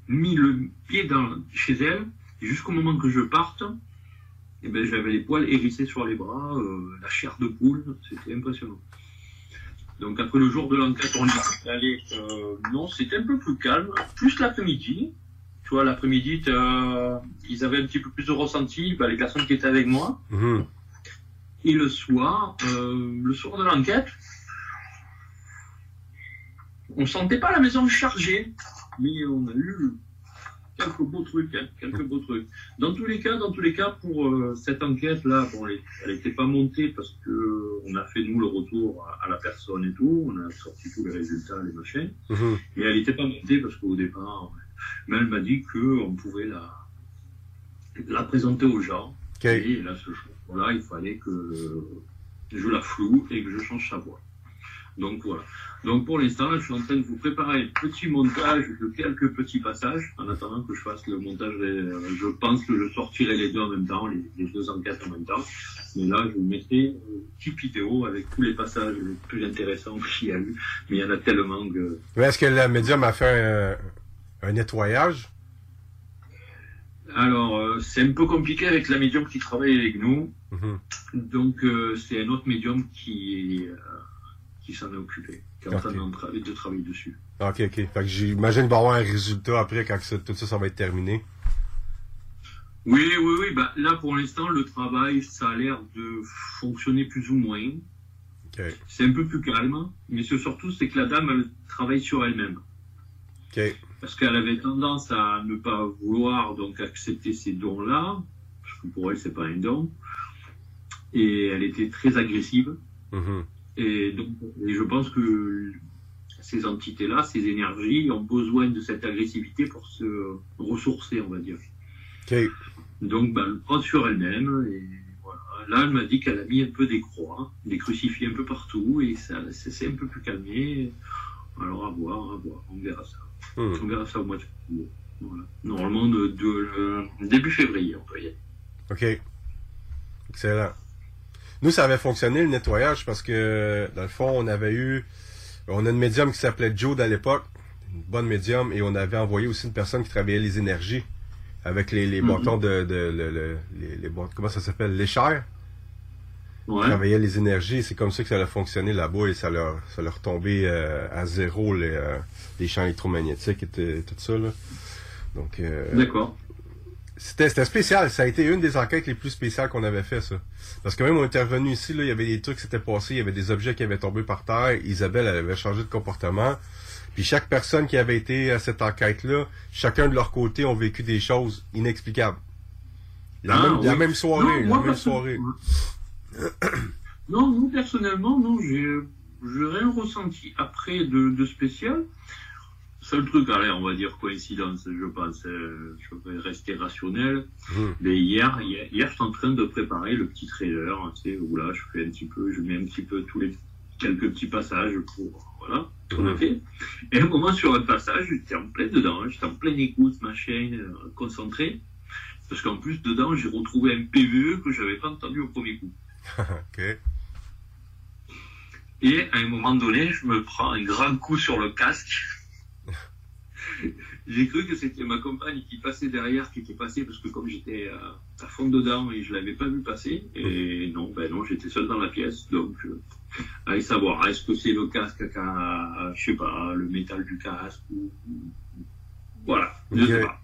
mis le pied dans, chez elle, jusqu'au moment que je parte, eh ben, j'avais les poils hérissés sur les bras, euh, la chair de poule, c'était impressionnant. Donc après le jour de l'enquête, on y est allé. Euh, non, c'était un peu plus calme, plus l'après-midi. Tu vois, l'après-midi, ils avaient un petit peu plus de ressenti, bah, les personnes qui étaient avec moi. Mhm. Et le soir, euh, le soir de l'enquête, on sentait pas la maison chargée, mais on a eu quelques beaux trucs, hein, quelques beaux trucs. Dans tous les cas, dans tous les cas, pour euh, cette enquête-là, bon, elle n'était pas montée parce que euh, on a fait nous le retour à, à la personne et tout, on a sorti tous les résultats, les machins, Mhm. mais elle n'était pas montée parce qu'au départ, mais elle m'a dit que on pouvait la la présenter aux gens. Et là, ce jour-là, il fallait que je la floue et que je change sa voix. Donc voilà. Donc pour l'instant, je suis en train de vous préparer un petit montage de quelques petits passages, en attendant que je fasse le montage. des- je pense que je sortirai les deux en même temps, les, les deux enquêtes en même temps. Mais là, je vous mettrai une petite vidéo avec tous les passages les plus intéressants qu'il y a eu. Mais il y en a tellement que... Est-ce que la médium a fait un, un nettoyage? Alors, euh, c'est un peu compliqué avec la médium qui travaille avec nous. Mhm. Donc, euh, c'est un autre médium qui, euh, qui s'en est occupé, qui est en train de travailler dessus. Ok, ok. Fait que j'imagine qu'il va y avoir un résultat après quand ça- tout ça, ça va être terminé. Oui, oui, oui. Bah, là, pour l'instant, le travail, ça a l'air de fonctionner plus ou moins. C'est un peu plus calme, mais c'est surtout, c'est que la dame, elle travaille sur elle-même. Parce qu'elle avait tendance à ne pas vouloir donc accepter ces dons-là, parce que pour elle, c'est pas un don. Et elle était très agressive. Mhm. Et donc, et je pense que ces entités-là, ces énergies, ont besoin de cette agressivité pour se ressourcer, on va dire. Donc, ben, elle prend sur elle-même. Et voilà. Là, elle m'a dit qu'elle a mis un peu des croix, des crucifix un peu partout, et ça, s'est un peu plus calmé. Alors à voir, à voir, on verra ça. Hmm. On verra ça au mois de février. Voilà. Normalement, de, de- début février, on peut y aller. OK. Excellent. Nous, ça avait fonctionné le nettoyage parce que, dans le fond, on avait eu. On a une médium qui s'appelait Jude à l'époque, une bonne médium, et on avait envoyé aussi une personne qui travaillait les énergies avec les, les Mhm. bâtons de. de, le- le- les, les bâtons- comment ça s'appelle L'échelle. Ouais. Travaillait les énergies, c'est comme ça que ça a fonctionné là-bas et ça leur, ça leur tombait euh, à zéro les, euh, les champs électromagnétiques et tout ça. Là. Donc, euh, D'accord. C'était, spécial. Ça a été une des enquêtes les plus spéciales qu'on avait fait, ça. Parce que même on était revenu ici, là, il y avait des trucs qui s'étaient passés, il y avait des objets qui avaient tombé par terre. Isabelle elle avait changé de comportement. Puis chaque personne qui avait été à cette enquête-là, chacun de leur côté ont vécu des choses inexplicables. La, Ah, même, la oui. même soirée, Non, la moi, même soirée. Non, nous, personnellement, non, j'ai rien ressenti après de, de spécial. Seul truc, allez, on va dire coïncidence, je pense, euh, je vais rester rationnel. Mhm. Mais hier, hier, hier, je suis en train de préparer le petit trailer, hein, tu sais, où là, je fais un petit peu, je mets un petit peu tous les quelques petits passages pour, voilà, qu'on a fait. Et à un moment, sur un passage, j'étais en plein dedans, hein, j'étais en pleine écoute, machin, euh, concentré. Parce qu'en plus, dedans, j'ai retrouvé un PVE que j'avais pas entendu au premier coup. OK. Et à un moment donné, je me prends un grand coup sur le casque. J'ai cru que c'était ma compagne qui passait derrière, qui était passée, parce que comme j'étais euh, à fond dedans et je l'avais pas vu passer, et non, ben non, j'étais seul dans la pièce, donc euh, allez savoir, est-ce que c'est le casque qui a, je sais pas, le métal du casque, ou, voilà, je Ok. sais pas.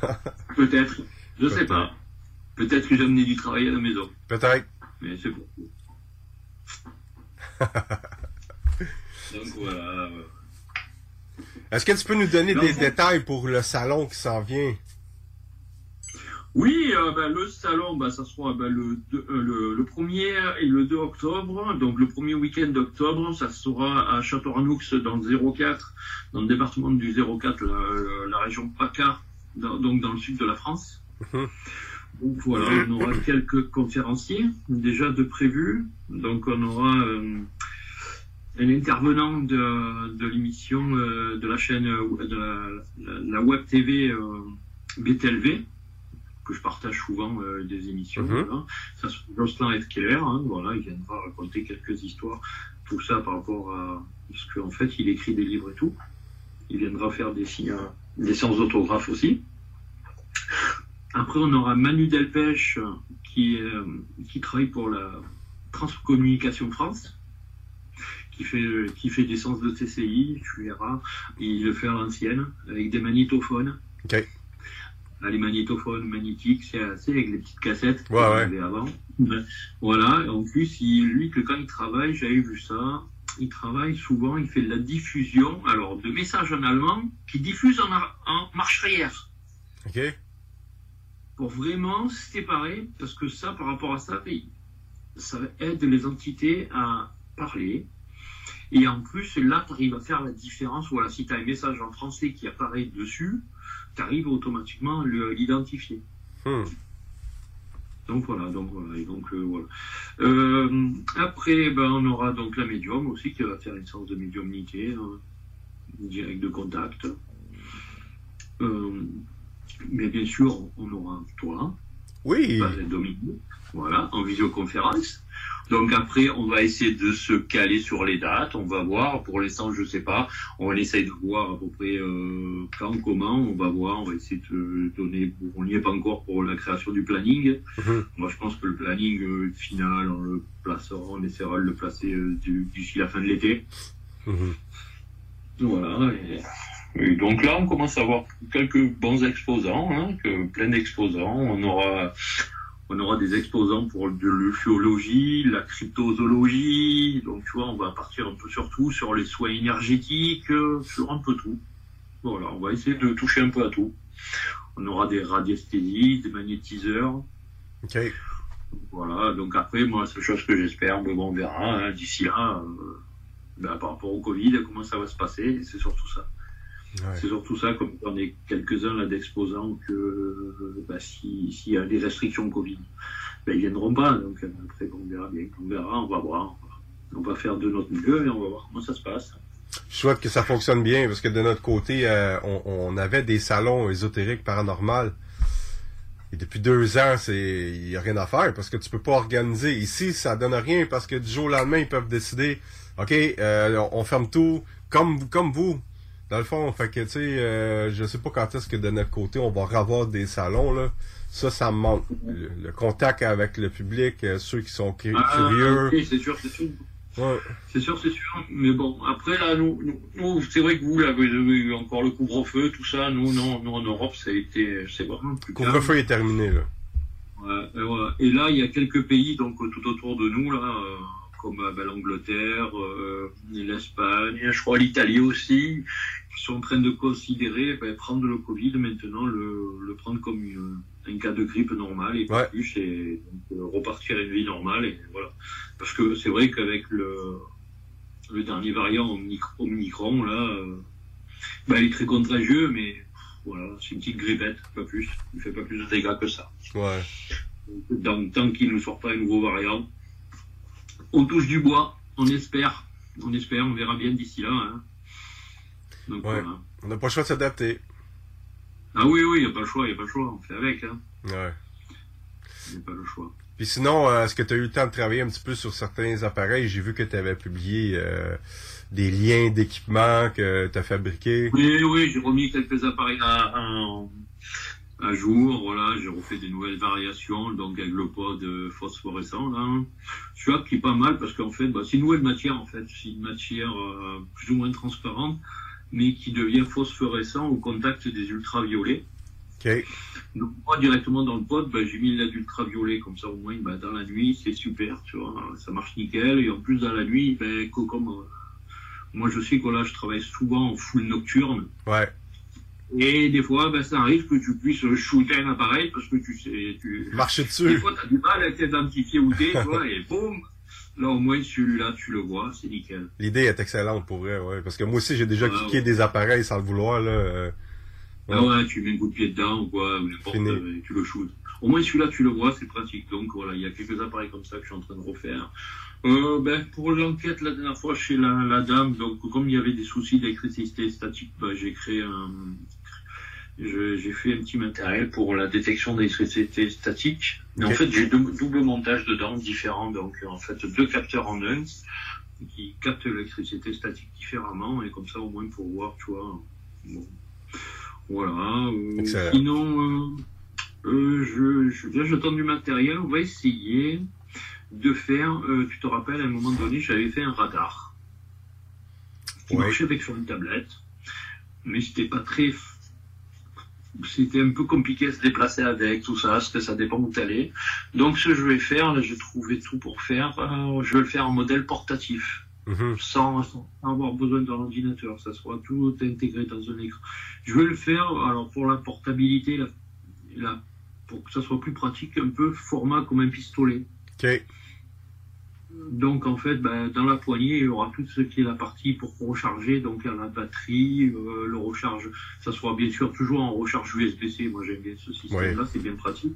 Peut-être, je sais pas. Peut-être que j'ai amené du travail à la maison. Peut-être. Mais c'est bon. Donc voilà. Est-ce que tu peux nous donner Non, des ça- détails pour le salon qui s'en vient? Oui, euh, ben, le salon, ben, ça sera ben, le, deux- euh, le, le 1er et le 2 octobre. Donc le premier week-end d'octobre, ça sera à Château-Ranoux dans le 04, dans le département du 04, la, la région PACA, dans- donc dans le sud de la France. Donc voilà, on aura quelques conférenciers déjà de prévus. Donc on aura euh, un intervenant de, de l'émission euh, de la chaîne euh, de la, la- la web TV euh, BTLV que je partage souvent euh, des émissions. Mhm. voilà. Ça c'est Jocelyn F. Keller, hein, voilà, il viendra raconter quelques histoires, tout ça par rapport à parce qu'en fait il écrit des livres et tout. Il viendra faire des signes, des séances d'autographe aussi. Après, on aura Manu Delpech qui, euh, qui travaille pour la Transcommunication France, qui fait, qui fait des séances de TCI, tu verras. Il le fait à l'ancienne, avec des magnétophones. OK. Là, les magnétophones magnétiques, c'est assez avec les petites cassettes Ouais, qu'on ouais. avait avant. Voilà, et en plus, il, lui, que quand il travaille, j'avais vu ça, il travaille souvent, il fait de la diffusion, alors de messages en allemand, qui diffuse en, ar- en marche arrière OK? pour vraiment se séparer, parce que ça, par rapport à ça, ça aide les entités à parler. Et en plus, là, tu arrives à faire la différence. Voilà, si tu as un message en français qui apparaît dessus, tu arrives automatiquement à le- l'identifier. Hmm. Donc voilà, donc voilà, et donc euh, voilà. Euh, après, ben, on aura donc la médium aussi qui va faire une séance de médiumnité, hein, direct de contact. Euh, mais bien sûr, on aura toi. Oui. Dominique. Voilà, en visioconférence. Donc après, on va essayer de se caler sur les dates. On va voir. Pour l'instant, je sais pas. On essaye de voir à peu près euh, quand, comment. On va voir. On va essayer de donner. On n'y est pas encore pour la création du planning. Moi, je pense que le planning euh, final, on le placera. On essaiera de le placer euh, d'ici la fin de l'été. Voilà. Et, et donc là, on commence à avoir quelques bons exposants, hein, que, plein d'exposants. On aura, on aura des exposants pour de l'ufologie, la cryptozoologie. Donc, tu vois, on va partir un peu sur tout, sur les soins énergétiques, euh, sur un peu tout. Voilà, on va essayer de toucher un peu à tout. On aura des radiesthésies, des magnétiseurs. OK. Voilà, donc après, moi, c'est chose que j'espère, mais bon, on verra. hein, D'ici là, euh, ben, par rapport au Covid, comment ça va se passer, c'est surtout ça. C'est surtout ça, comme on est quelques-uns là d'exposants, que euh, bah, si- s'il y a des restrictions Covid, ben, ils viendront pas. Donc euh, après, on verra bien, on verra, on va voir. On va faire de notre mieux et on va voir comment ça se passe. Je souhaite que ça fonctionne bien parce que de notre côté, euh, on, on avait des salons ésotériques paranormales. Et depuis deux ans, c'est il y a rien à faire parce que tu peux pas organiser. Ici, ça donne rien parce que du jour au lendemain, ils peuvent décider, ok, euh, on, on ferme tout, comme comme vous. Dans le fond, fait que tu sais, euh, je sais pas quand est-ce que de notre côté on va revoir des salons là. Ça, ça me manque. Le, le contact avec le public, euh, ceux qui sont Ah, curieux. ok, c'est sûr, c'est sûr. Ouais. C'est sûr, c'est sûr. Mais bon, après, là, nous, nous, nous, c'est vrai que vous, là, vous avez eu encore le couvre-feu, tout ça. Nous, non, nous, en Europe, ça a été, c'est vraiment plus calme. Couvre-feu est terminé là. Ouais, et, là, il y a quelques pays, donc, tout autour de nous, là, euh, comme ben, l'Angleterre, euh, l'Espagne, je crois l'Italie aussi, sont en train de considérer ben, prendre le Covid maintenant, le, le prendre comme une- un cas de grippe normal et pas plus, et donc, euh, repartir à une vie normale. Et voilà. Parce que c'est vrai qu'avec le, le dernier variant Omnic- Omicron, là, euh, ben, il est très contagieux, mais voilà, c'est une petite grippette, pas plus. Il fait pas plus de dégâts que ça. Ouais. Donc, tant qu'il ne sort pas un nouveau variant, on touche du bois, on espère, on espère, on verra bien d'ici là. hein. Donc, Ouais. voilà. On n'a pas le choix de s'adapter. Ah oui, oui, il n'y a pas le choix, il n'y a pas le choix, on fait avec. Hein. Ouais. Il n'y a pas le choix. Puis sinon, euh, est-ce que tu as eu le temps de travailler un petit peu sur certains appareils? J'ai vu que tu avais publié euh, des liens d'équipement que tu as fabriqués. Oui, oui, j'ai remis quelques appareils à, à- à jour, voilà, j'ai refait des nouvelles variations, donc avec le pod phosphorescent, là. Celui-là qui est pas mal parce qu'en fait, bah, c'est une nouvelle matière, en fait. C'est une matière euh, plus ou moins transparente, mais qui devient phosphorescent au contact des ultraviolets. OK. Donc, moi, directement dans le pod, bah, j'ai mis de l'ultraviolet, comme ça, au moins, bah, dans la nuit, c'est super, tu vois, ça marche nickel. Et en plus, dans la nuit, ben, co- comme, euh, moi, je sais que là, je travaille souvent en full nocturne. Ouais. Et des fois, ben, ça arrive que tu puisses shooter un appareil parce que tu sais, tu... Marcher dessus. Des fois, t'as du mal à t'identifier où t'es, tu vois, et boum! Là, au moins, celui-là, tu le vois, c'est nickel. L'idée est excellente pour vrai, ouais. Parce que moi aussi, j'ai déjà Ouais, cliqué ouais. des appareils sans le vouloir, là. euh, Ah ouais, tu mets un coup de pied dedans ou quoi, ou n'importe, euh, tu le shootes. Au moins, celui-là, tu le vois, c'est pratique. Donc, voilà, il y a quelques appareils comme ça que je suis en train de refaire. Euh, ben, pour l'enquête, la dernière fois, chez la, la dame, donc, comme il y avait des soucis d'électricité statique, ben, j'ai créé un, j'ai fait un petit matériel pour la détection d'électricité statique. Mais en fait, j'ai deux double montage dedans, différents. Donc, en fait, deux capteurs en un qui captent l'électricité statique différemment. Et comme ça, au moins, pour voir, tu vois. Bon. Voilà. euh, Excellent. sinon, euh, euh, je, je, là, j'attends du matériel. On va essayer de faire, euh, tu te rappelles, à un moment donné, j'avais fait un radar qui Ouais. marchait avec sur une tablette, mais c'était pas très. C'était un peu compliqué à se déplacer avec, tout ça, parce que ça dépend où t'allais. Donc, ce que je vais faire, là, j'ai trouvé tout pour faire, euh, je vais le faire en modèle portatif Mhm. sans, sans avoir besoin d'un ordinateur, ça soit tout intégré dans un écran. Je vais le faire, alors pour la portabilité, la- la- pour que ça soit plus pratique, un peu format comme un pistolet. OK. Donc en fait, ben, dans la poignée, il y aura tout ce qui est la partie pour recharger, donc il y a la batterie, euh, le recharge, ça sera bien sûr toujours en recharge USB-C, moi j'aime bien ce système-là, c'est bien pratique.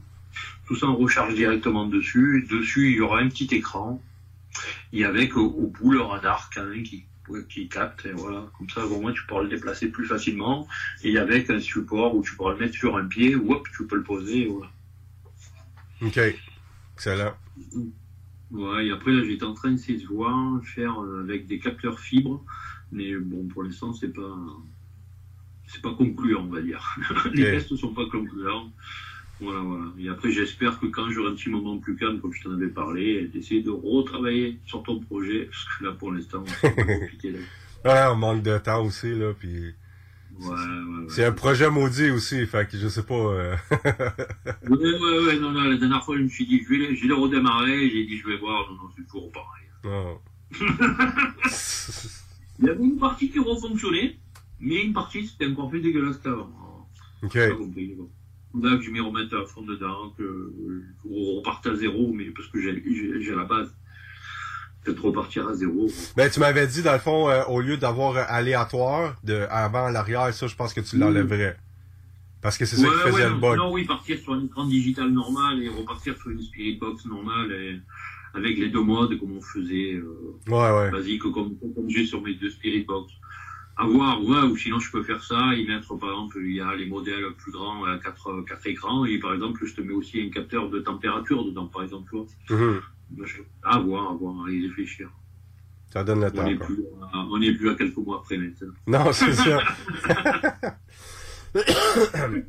Tout ça on recharge directement dessus, dessus il y aura un petit écran, et avec au, au bout le radar qui, qui capte, et voilà, comme ça au moins tu pourras le déplacer plus facilement, et avec un support où tu pourras le mettre sur un pied, hop, tu peux le poser, et voilà. OK. Excellent. Ouais, et après, là, j'étais en train d'essayer de voir, faire euh, avec des capteurs fibres, mais bon, pour l'instant, c'est pas, c'est pas concluant, on va dire. Les tests ne sont pas concluants. Voilà, voilà. Et après, j'espère que quand j'aurai un petit moment plus calme, comme je t'en avais parlé, d'essayer de retravailler sur ton projet, parce que là, pour l'instant, c'est compliqué. Là. Ouais, on manque de temps aussi, là, puis... Ouais, ouais, ouais. C'est un projet maudit aussi, fait que je sais pas... euh, Ouais, ouais, ouais, non, non, la dernière fois, je me suis dit, je vais, le- je vais le redémarrer, j'ai dit, je vais voir, non, non, c'est toujours pareil. Il y avait une partie qui refonctionnait, mais une partie c'était encore plus dégueulasse qu'avant. Ok. J'ai pas compris. Bon. Là que je m'y remette à fond dedans, que je reparte à zéro, mais parce que j'ai la base. Peut-être repartir à zéro. Ben, tu m'avais dit, dans le fond, euh, au lieu d'avoir euh, aléatoire, de avant, l'arrière, ça, je pense que tu l'enlèverais. Parce que c'est ça qui faisait ouais, le bug. non, oui, partir sur un écran digital normal et repartir sur une Spirit Box normale et avec les deux modes, comme on faisait, euh, Ouais, ouais. basique, comme, comme j'ai sur mes deux Spirit Box. À voir, ouais, ou sinon je peux faire ça et mettre, par exemple, il y a les modèles plus grands, à quatre, quatre écrans, et par exemple, je te mets aussi un capteur de température dedans, par exemple, tu vois. Mhm. À voir, à voir, à y réfléchir. Ça donne le temps. on n'est plus à quelques mois après maintenant. Non, c'est ça.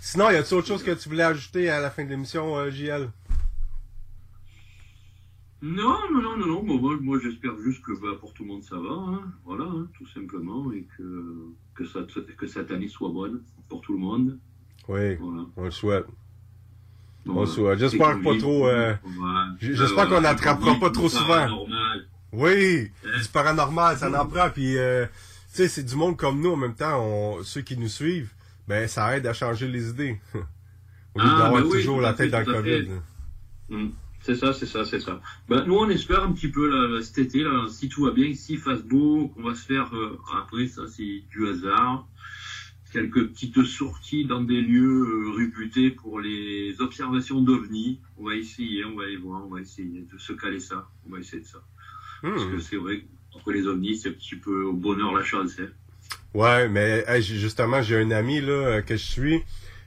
Sinon, y a-t-il autre chose que tu voulais ajouter à la fin de l'émission, euh, JL? Non, non, non, non, moi, moi, j'espère juste que bah, pour tout le monde ça va, hein. voilà, hein, tout simplement, et que que, ça, que cette année soit bonne pour tout le monde. Oui, Voilà. on le souhaite. On souhaite. J'espère C'est pas trop... euh, J'espère qu'on n'attrapera pas trop souvent. Oui, du paranormal, ça en prend. Puis, euh, tu sais, c'est du monde comme nous en même temps. On, ceux qui nous suivent, ben, ça aide à changer les idées. Au lieu Ah, d'avoir ben oui, toujours la tête dans le COVID. Hmm. C'est ça, c'est ça, c'est ça. Ben, nous, on espère un petit peu là, cet été, là, si tout va bien, si fasse beau, qu'on va se faire, euh, après, ça, c'est du hasard, quelques petites sorties dans des lieux euh, réputés pour les observations d'ovnis. On va essayer, on va aller voir, on va essayer de se caler ça. On va essayer de ça. Parce que c'est vrai qu'entre les ovnis, c'est un petit peu au bonheur la chance. Hein. Ouais, mais hey, justement, j'ai un ami là euh, que je suis.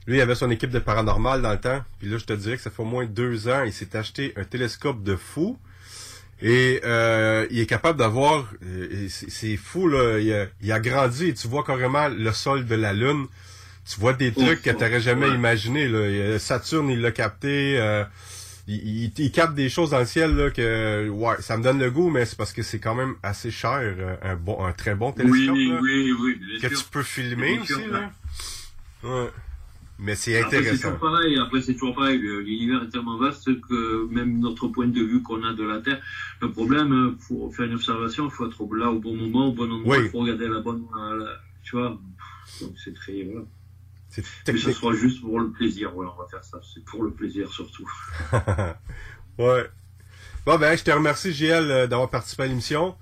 Lui, il avait son équipe de paranormal dans le temps. Puis là, je te dirais que ça fait au moins deux ans, il s'est acheté un télescope de fou. Et euh, il est capable d'avoir... euh, c'est fou, là. Il a, il a grandi et tu vois carrément le sol de la Lune. Tu vois des trucs que tu n'aurais jamais ouais. imaginé. Là. A Saturne, il l'a capté. euh, il, il, il capte des choses dans le ciel là, que ouais, ça me donne le goût, mais c'est parce que c'est quand même assez cher, euh, un bon, un très bon télescope. Oui, là oui, oui, bien que sûr. tu peux filmer Bien aussi, là. Ouais. Mais c'est Après, c'est intéressant. toujours pareil. Après, c'est toujours pareil. L'univers est tellement vaste que même notre point de vue qu'on a de la Terre, le problème, euh, pour faire une observation, il faut être là au bon moment, au bon endroit, il Oui. faut regarder la bonne, euh, la- tu vois. Donc c'est très, voilà. C'est Mais ce sera juste pour le plaisir. On va faire ça. C'est pour le plaisir surtout. ouais. Bon, ben, je te remercie, JL, euh, d'avoir participé à l'émission.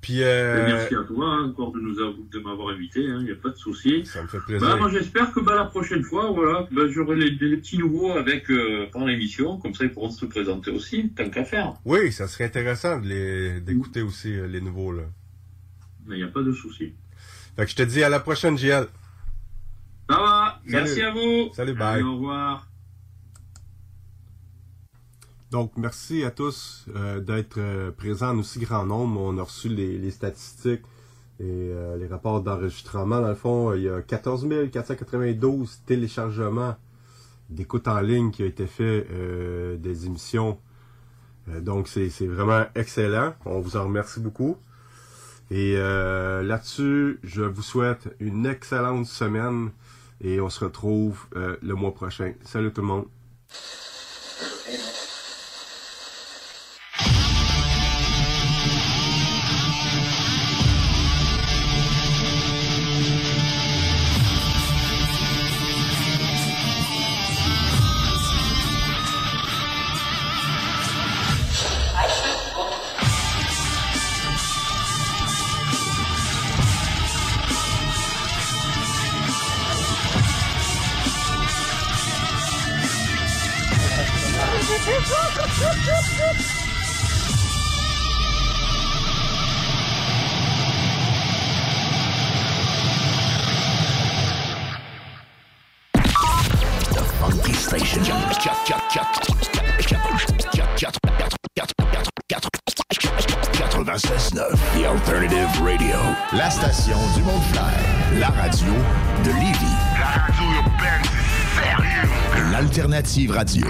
Puis, euh, Merci à toi hein, encore de nous avoir- de m'avoir invité. Il n'y a pas de souci. Ça me fait plaisir. Bah, moi, j'espère que bah, la prochaine fois, voilà, bah, j'aurai les, les petits nouveaux avec euh, pendant l'émission. Comme ça, ils pourront se présenter aussi, tant qu'à faire. Oui, ça serait intéressant d'écouter aussi euh, les nouveaux, là. Mais il n'y a pas de souci. Fait que je te dis à la prochaine, JL. Ça va. Salut. Merci à vous. Salut, bye. Allez, au revoir. Donc, merci à tous euh, d'être euh, présents en aussi grand nombre. On a reçu les, statistiques et euh, les rapports d'enregistrement. Dans le fond, il y a 14 492 téléchargements d'écoute en ligne qui a été fait euh, des émissions. Donc, c'est vraiment excellent. On vous en remercie beaucoup. Et là-dessus, je vous souhaite une excellente semaine et on se retrouve le mois prochain. Salut tout le monde. Radio.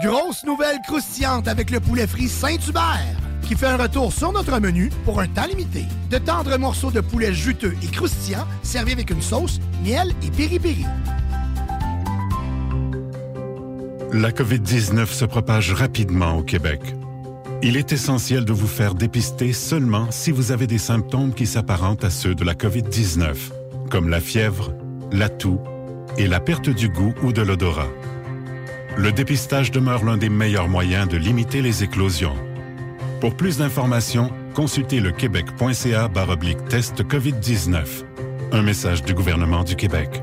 Grosse nouvelle croustillante avec le poulet frit Saint-Hubert qui fait un retour sur notre menu pour un temps limité. De tendres morceaux de poulet juteux et croustillants servis avec une sauce, miel et piri-piri. La COVID-19 se propage rapidement au Québec. Il est essentiel de vous faire dépister seulement si vous avez des symptômes qui s'apparentent à ceux de la COVID-19, comme la fièvre, la toux et la perte du goût ou de l'odorat. Le dépistage demeure l'un des meilleurs moyens de limiter les éclosions. Pour plus d'informations, consultez le québec.ca test COVID-19. Un message du gouvernement du Québec.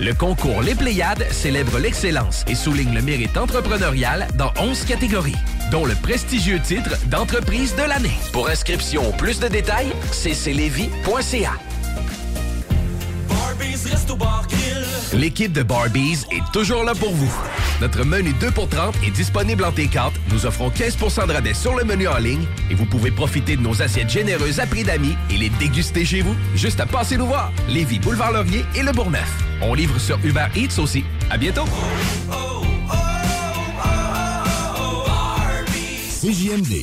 Le concours Les Pléiades célèbre l'excellence et souligne le mérite entrepreneurial dans 11 catégories, dont le prestigieux titre d'entreprise de l'année. Pour inscription ou plus de détails, cclevy.ca. L'équipe de Barbies est toujours là pour vous. Notre menu 2 pour 30 est disponible en T4. Nous offrons 15% de rabais sur le menu en ligne et vous pouvez profiter de nos assiettes généreuses à prix d'amis et les déguster chez vous. Juste à passer nous voir. Lévis, Boulevard Laurier et Le Bourgneuf. On livre sur Uber Eats aussi. À bientôt. CJMD.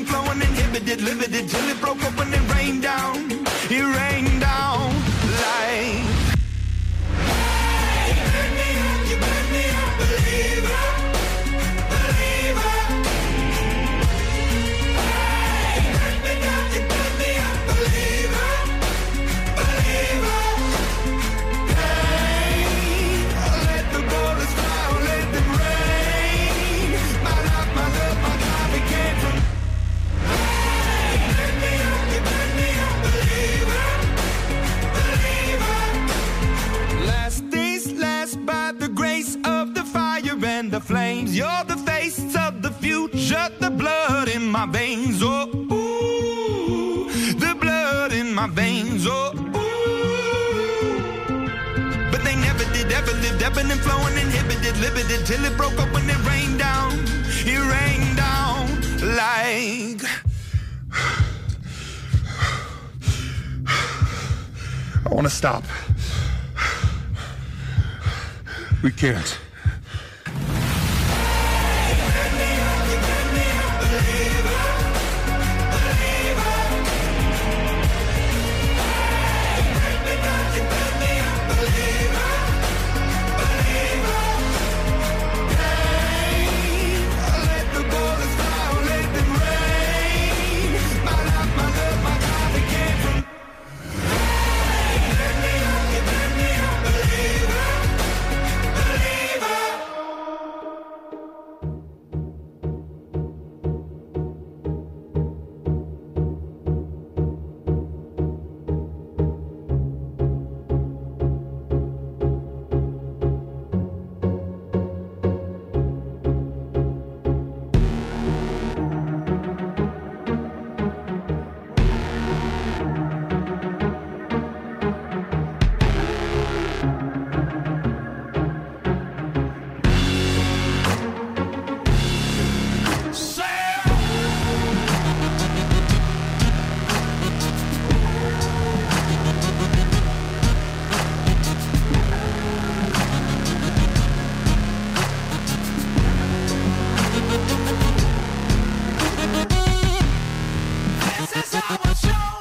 and flowing, inhibited, limited till it broke open ebbing and flowing, inhibited, limited, till it broke up when it rained down. It rained down like. I want to stop. We can't. This is how it shows.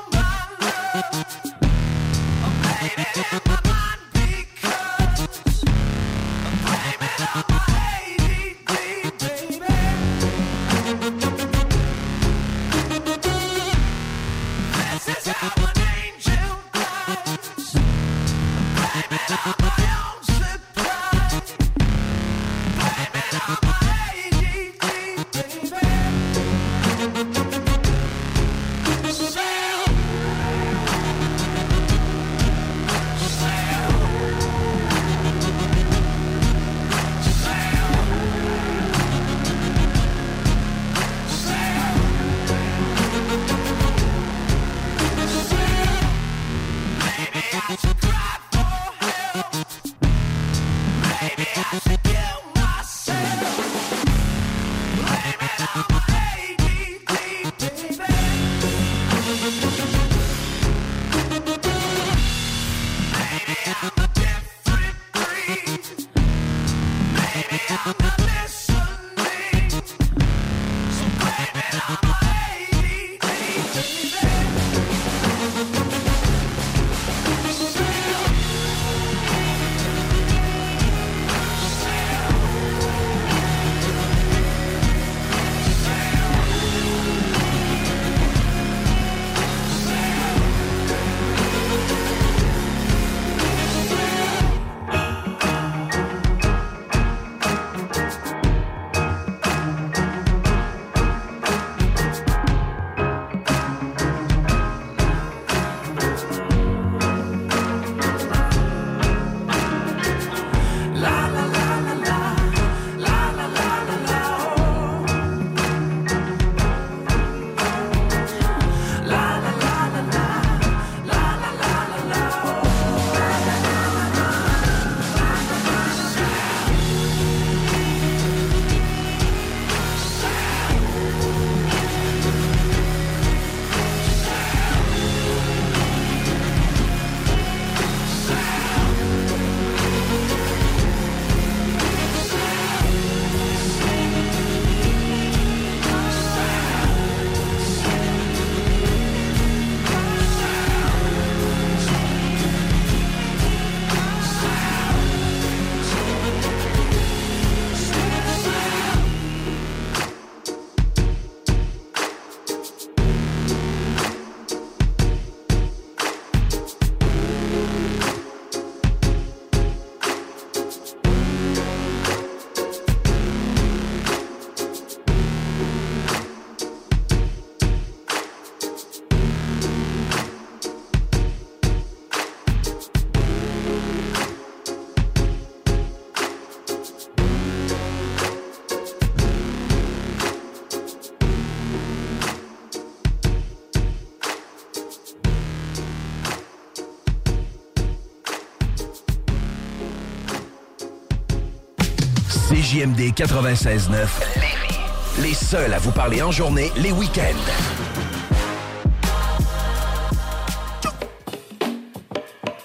CJMD 96.9. Les seuls à vous parler en journée, les week-ends.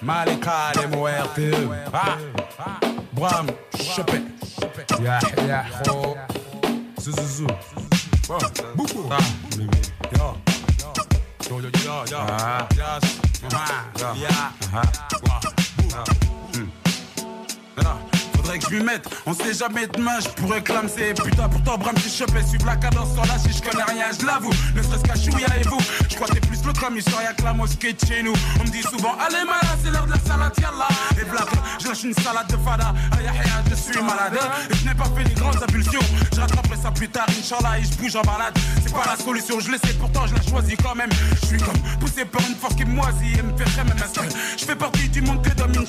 Malika de muerte. Ah, Bram, Chopin. Ya, ya, ho. Zuzuzu. Buku. Ah, yo. Yo, yo, yo, yo. Yes. Yeah. On sait jamais demain, je pourrais clamser. Putain, pourtant, Bram, si chopé, suivre la cadence sur la si je connais rien, je l'avoue. Ne serait-ce qu'à Chouïa et vous, je crois que t'es plus le serait que la mosquée de chez nous. On me dit souvent, allez, malade, c'est l'heure de la salade, yallah. Et blague, je lâche une salade de fada. Aïe, je suis malade. Et je n'ai pas fait les grandes impulsions. Je rattraperai ça plus tard, Inch'Allah, et je bouge en balade. C'est pas la solution, je le sais, pourtant, je la choisis quand même. Je suis comme poussé par une force qui moisit et me fait même Je fais partie du monde que domine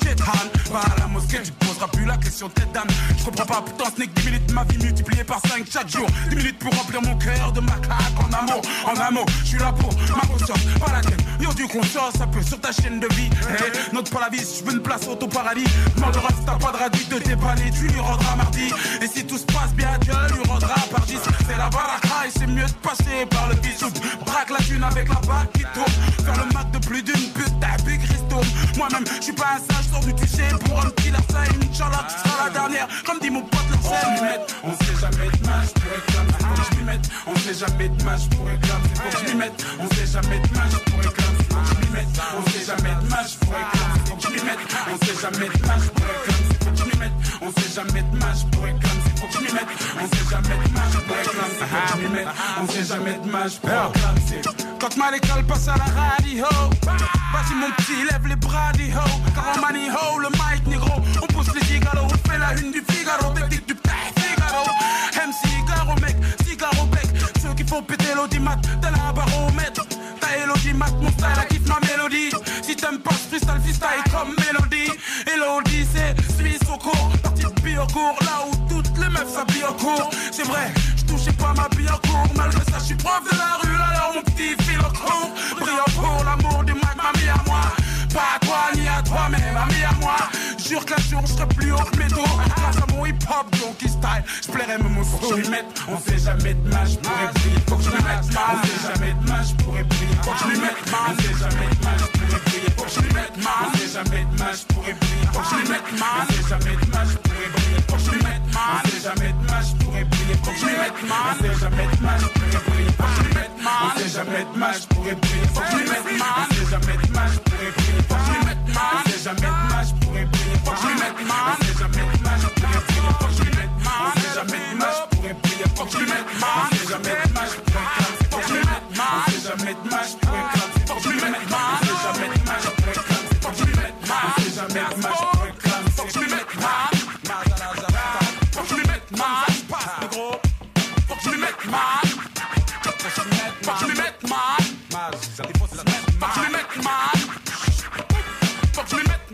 à la mosquée, tu poseras plus la question tête d'âme. Je comprends pas, pourtant ce n'est que 10 minutes ma vie multipliée par 5 chaque jour. 10 minutes pour remplir mon cœur de macaque en amour. En amour, je suis là pour ma conscience, pas la tienne. Yo, du conscience, ça peut sur ta chaîne de vie. Hey, note pas la vie, je veux une place au paradis. Demandera si t'as pas de radis de tu lui rendras mardi. Et si tout se passe bien, Dieu lui rendra par 10. C'est la baraka et c'est mieux de passer par le bisou. Braque la thune avec la bague qui tourne. Faire le mat de plus d'une pute, t'as big Christo. Moi-même, je suis pas un sage, sors du pour un petit larcin. Inch'Allah, tu la dernière. Comme dit mon pote, le. On sait jamais de match pour réclamer, faut. On sait jamais de match pour réclamer, faut. On sait jamais de match pour réclamer. On sait jamais de match pour réclamer. On sait jamais de match pour On sait jamais de match pour réclamer, c'est faut que je m'y mette. On sait jamais de match pour réclamer, c'est faut que je m'y mette. On sait jamais de match pour réclamer, c'est quand ma l'école passe à la radio, vas-y mon petit, lève les bras des ho. Car on manie ho, le mic négro. On pousse les gigalos, on fait la une du Figaro, technique du père Figaro. MC cigaro mec, cigaro bec. Ceux qui font péter l'audimat, t'as la baromètre. T'as l'audimat, mon style, la kiffe ma mélodie. Si t'aimes pas freestyle, freestyle comme mélodie. Elodie, c'est Suisse au cours, partie de Biocourt, là où toutes les meufs s'habillent au cours. C'est vrai, je touchais pas ma bille en cours. Malgré ça, je suis prof de la rue, alors mon petit fil au cours. Brillant pour l'amour du Mac, mamie à moi. Pas à toi ni à toi-même, ami à moi. Jure qu'un jour je serai plus haut que mes dos. Grâce à mon hip-hop, donkey style, je plairai mes mots. Faut que je mette, on sait jamais de je pourrais briller. Faut que je lui mette, on sait jamais de je pourrais briller. Faut que je lui mette, on sait jamais de je pourrais briller. Faut que je lui mette, on sait jamais de je pourrais briller. Faut que je lui mette, on sait jamais de je pourrais briller. Faut que je lui mette, on sait jamais de je pourrais briller. Faut que je lui mette, on sait jamais de je pourrais briller. Faut que je lui mette, on sait jamais de je pourrais briller. Faut que je lui mette, on sait jamais de je pourrais briller. Jamais de main, je pourrais briller. Faut que je mette, on jamais de briller. Faut que je mette, on jamais de main,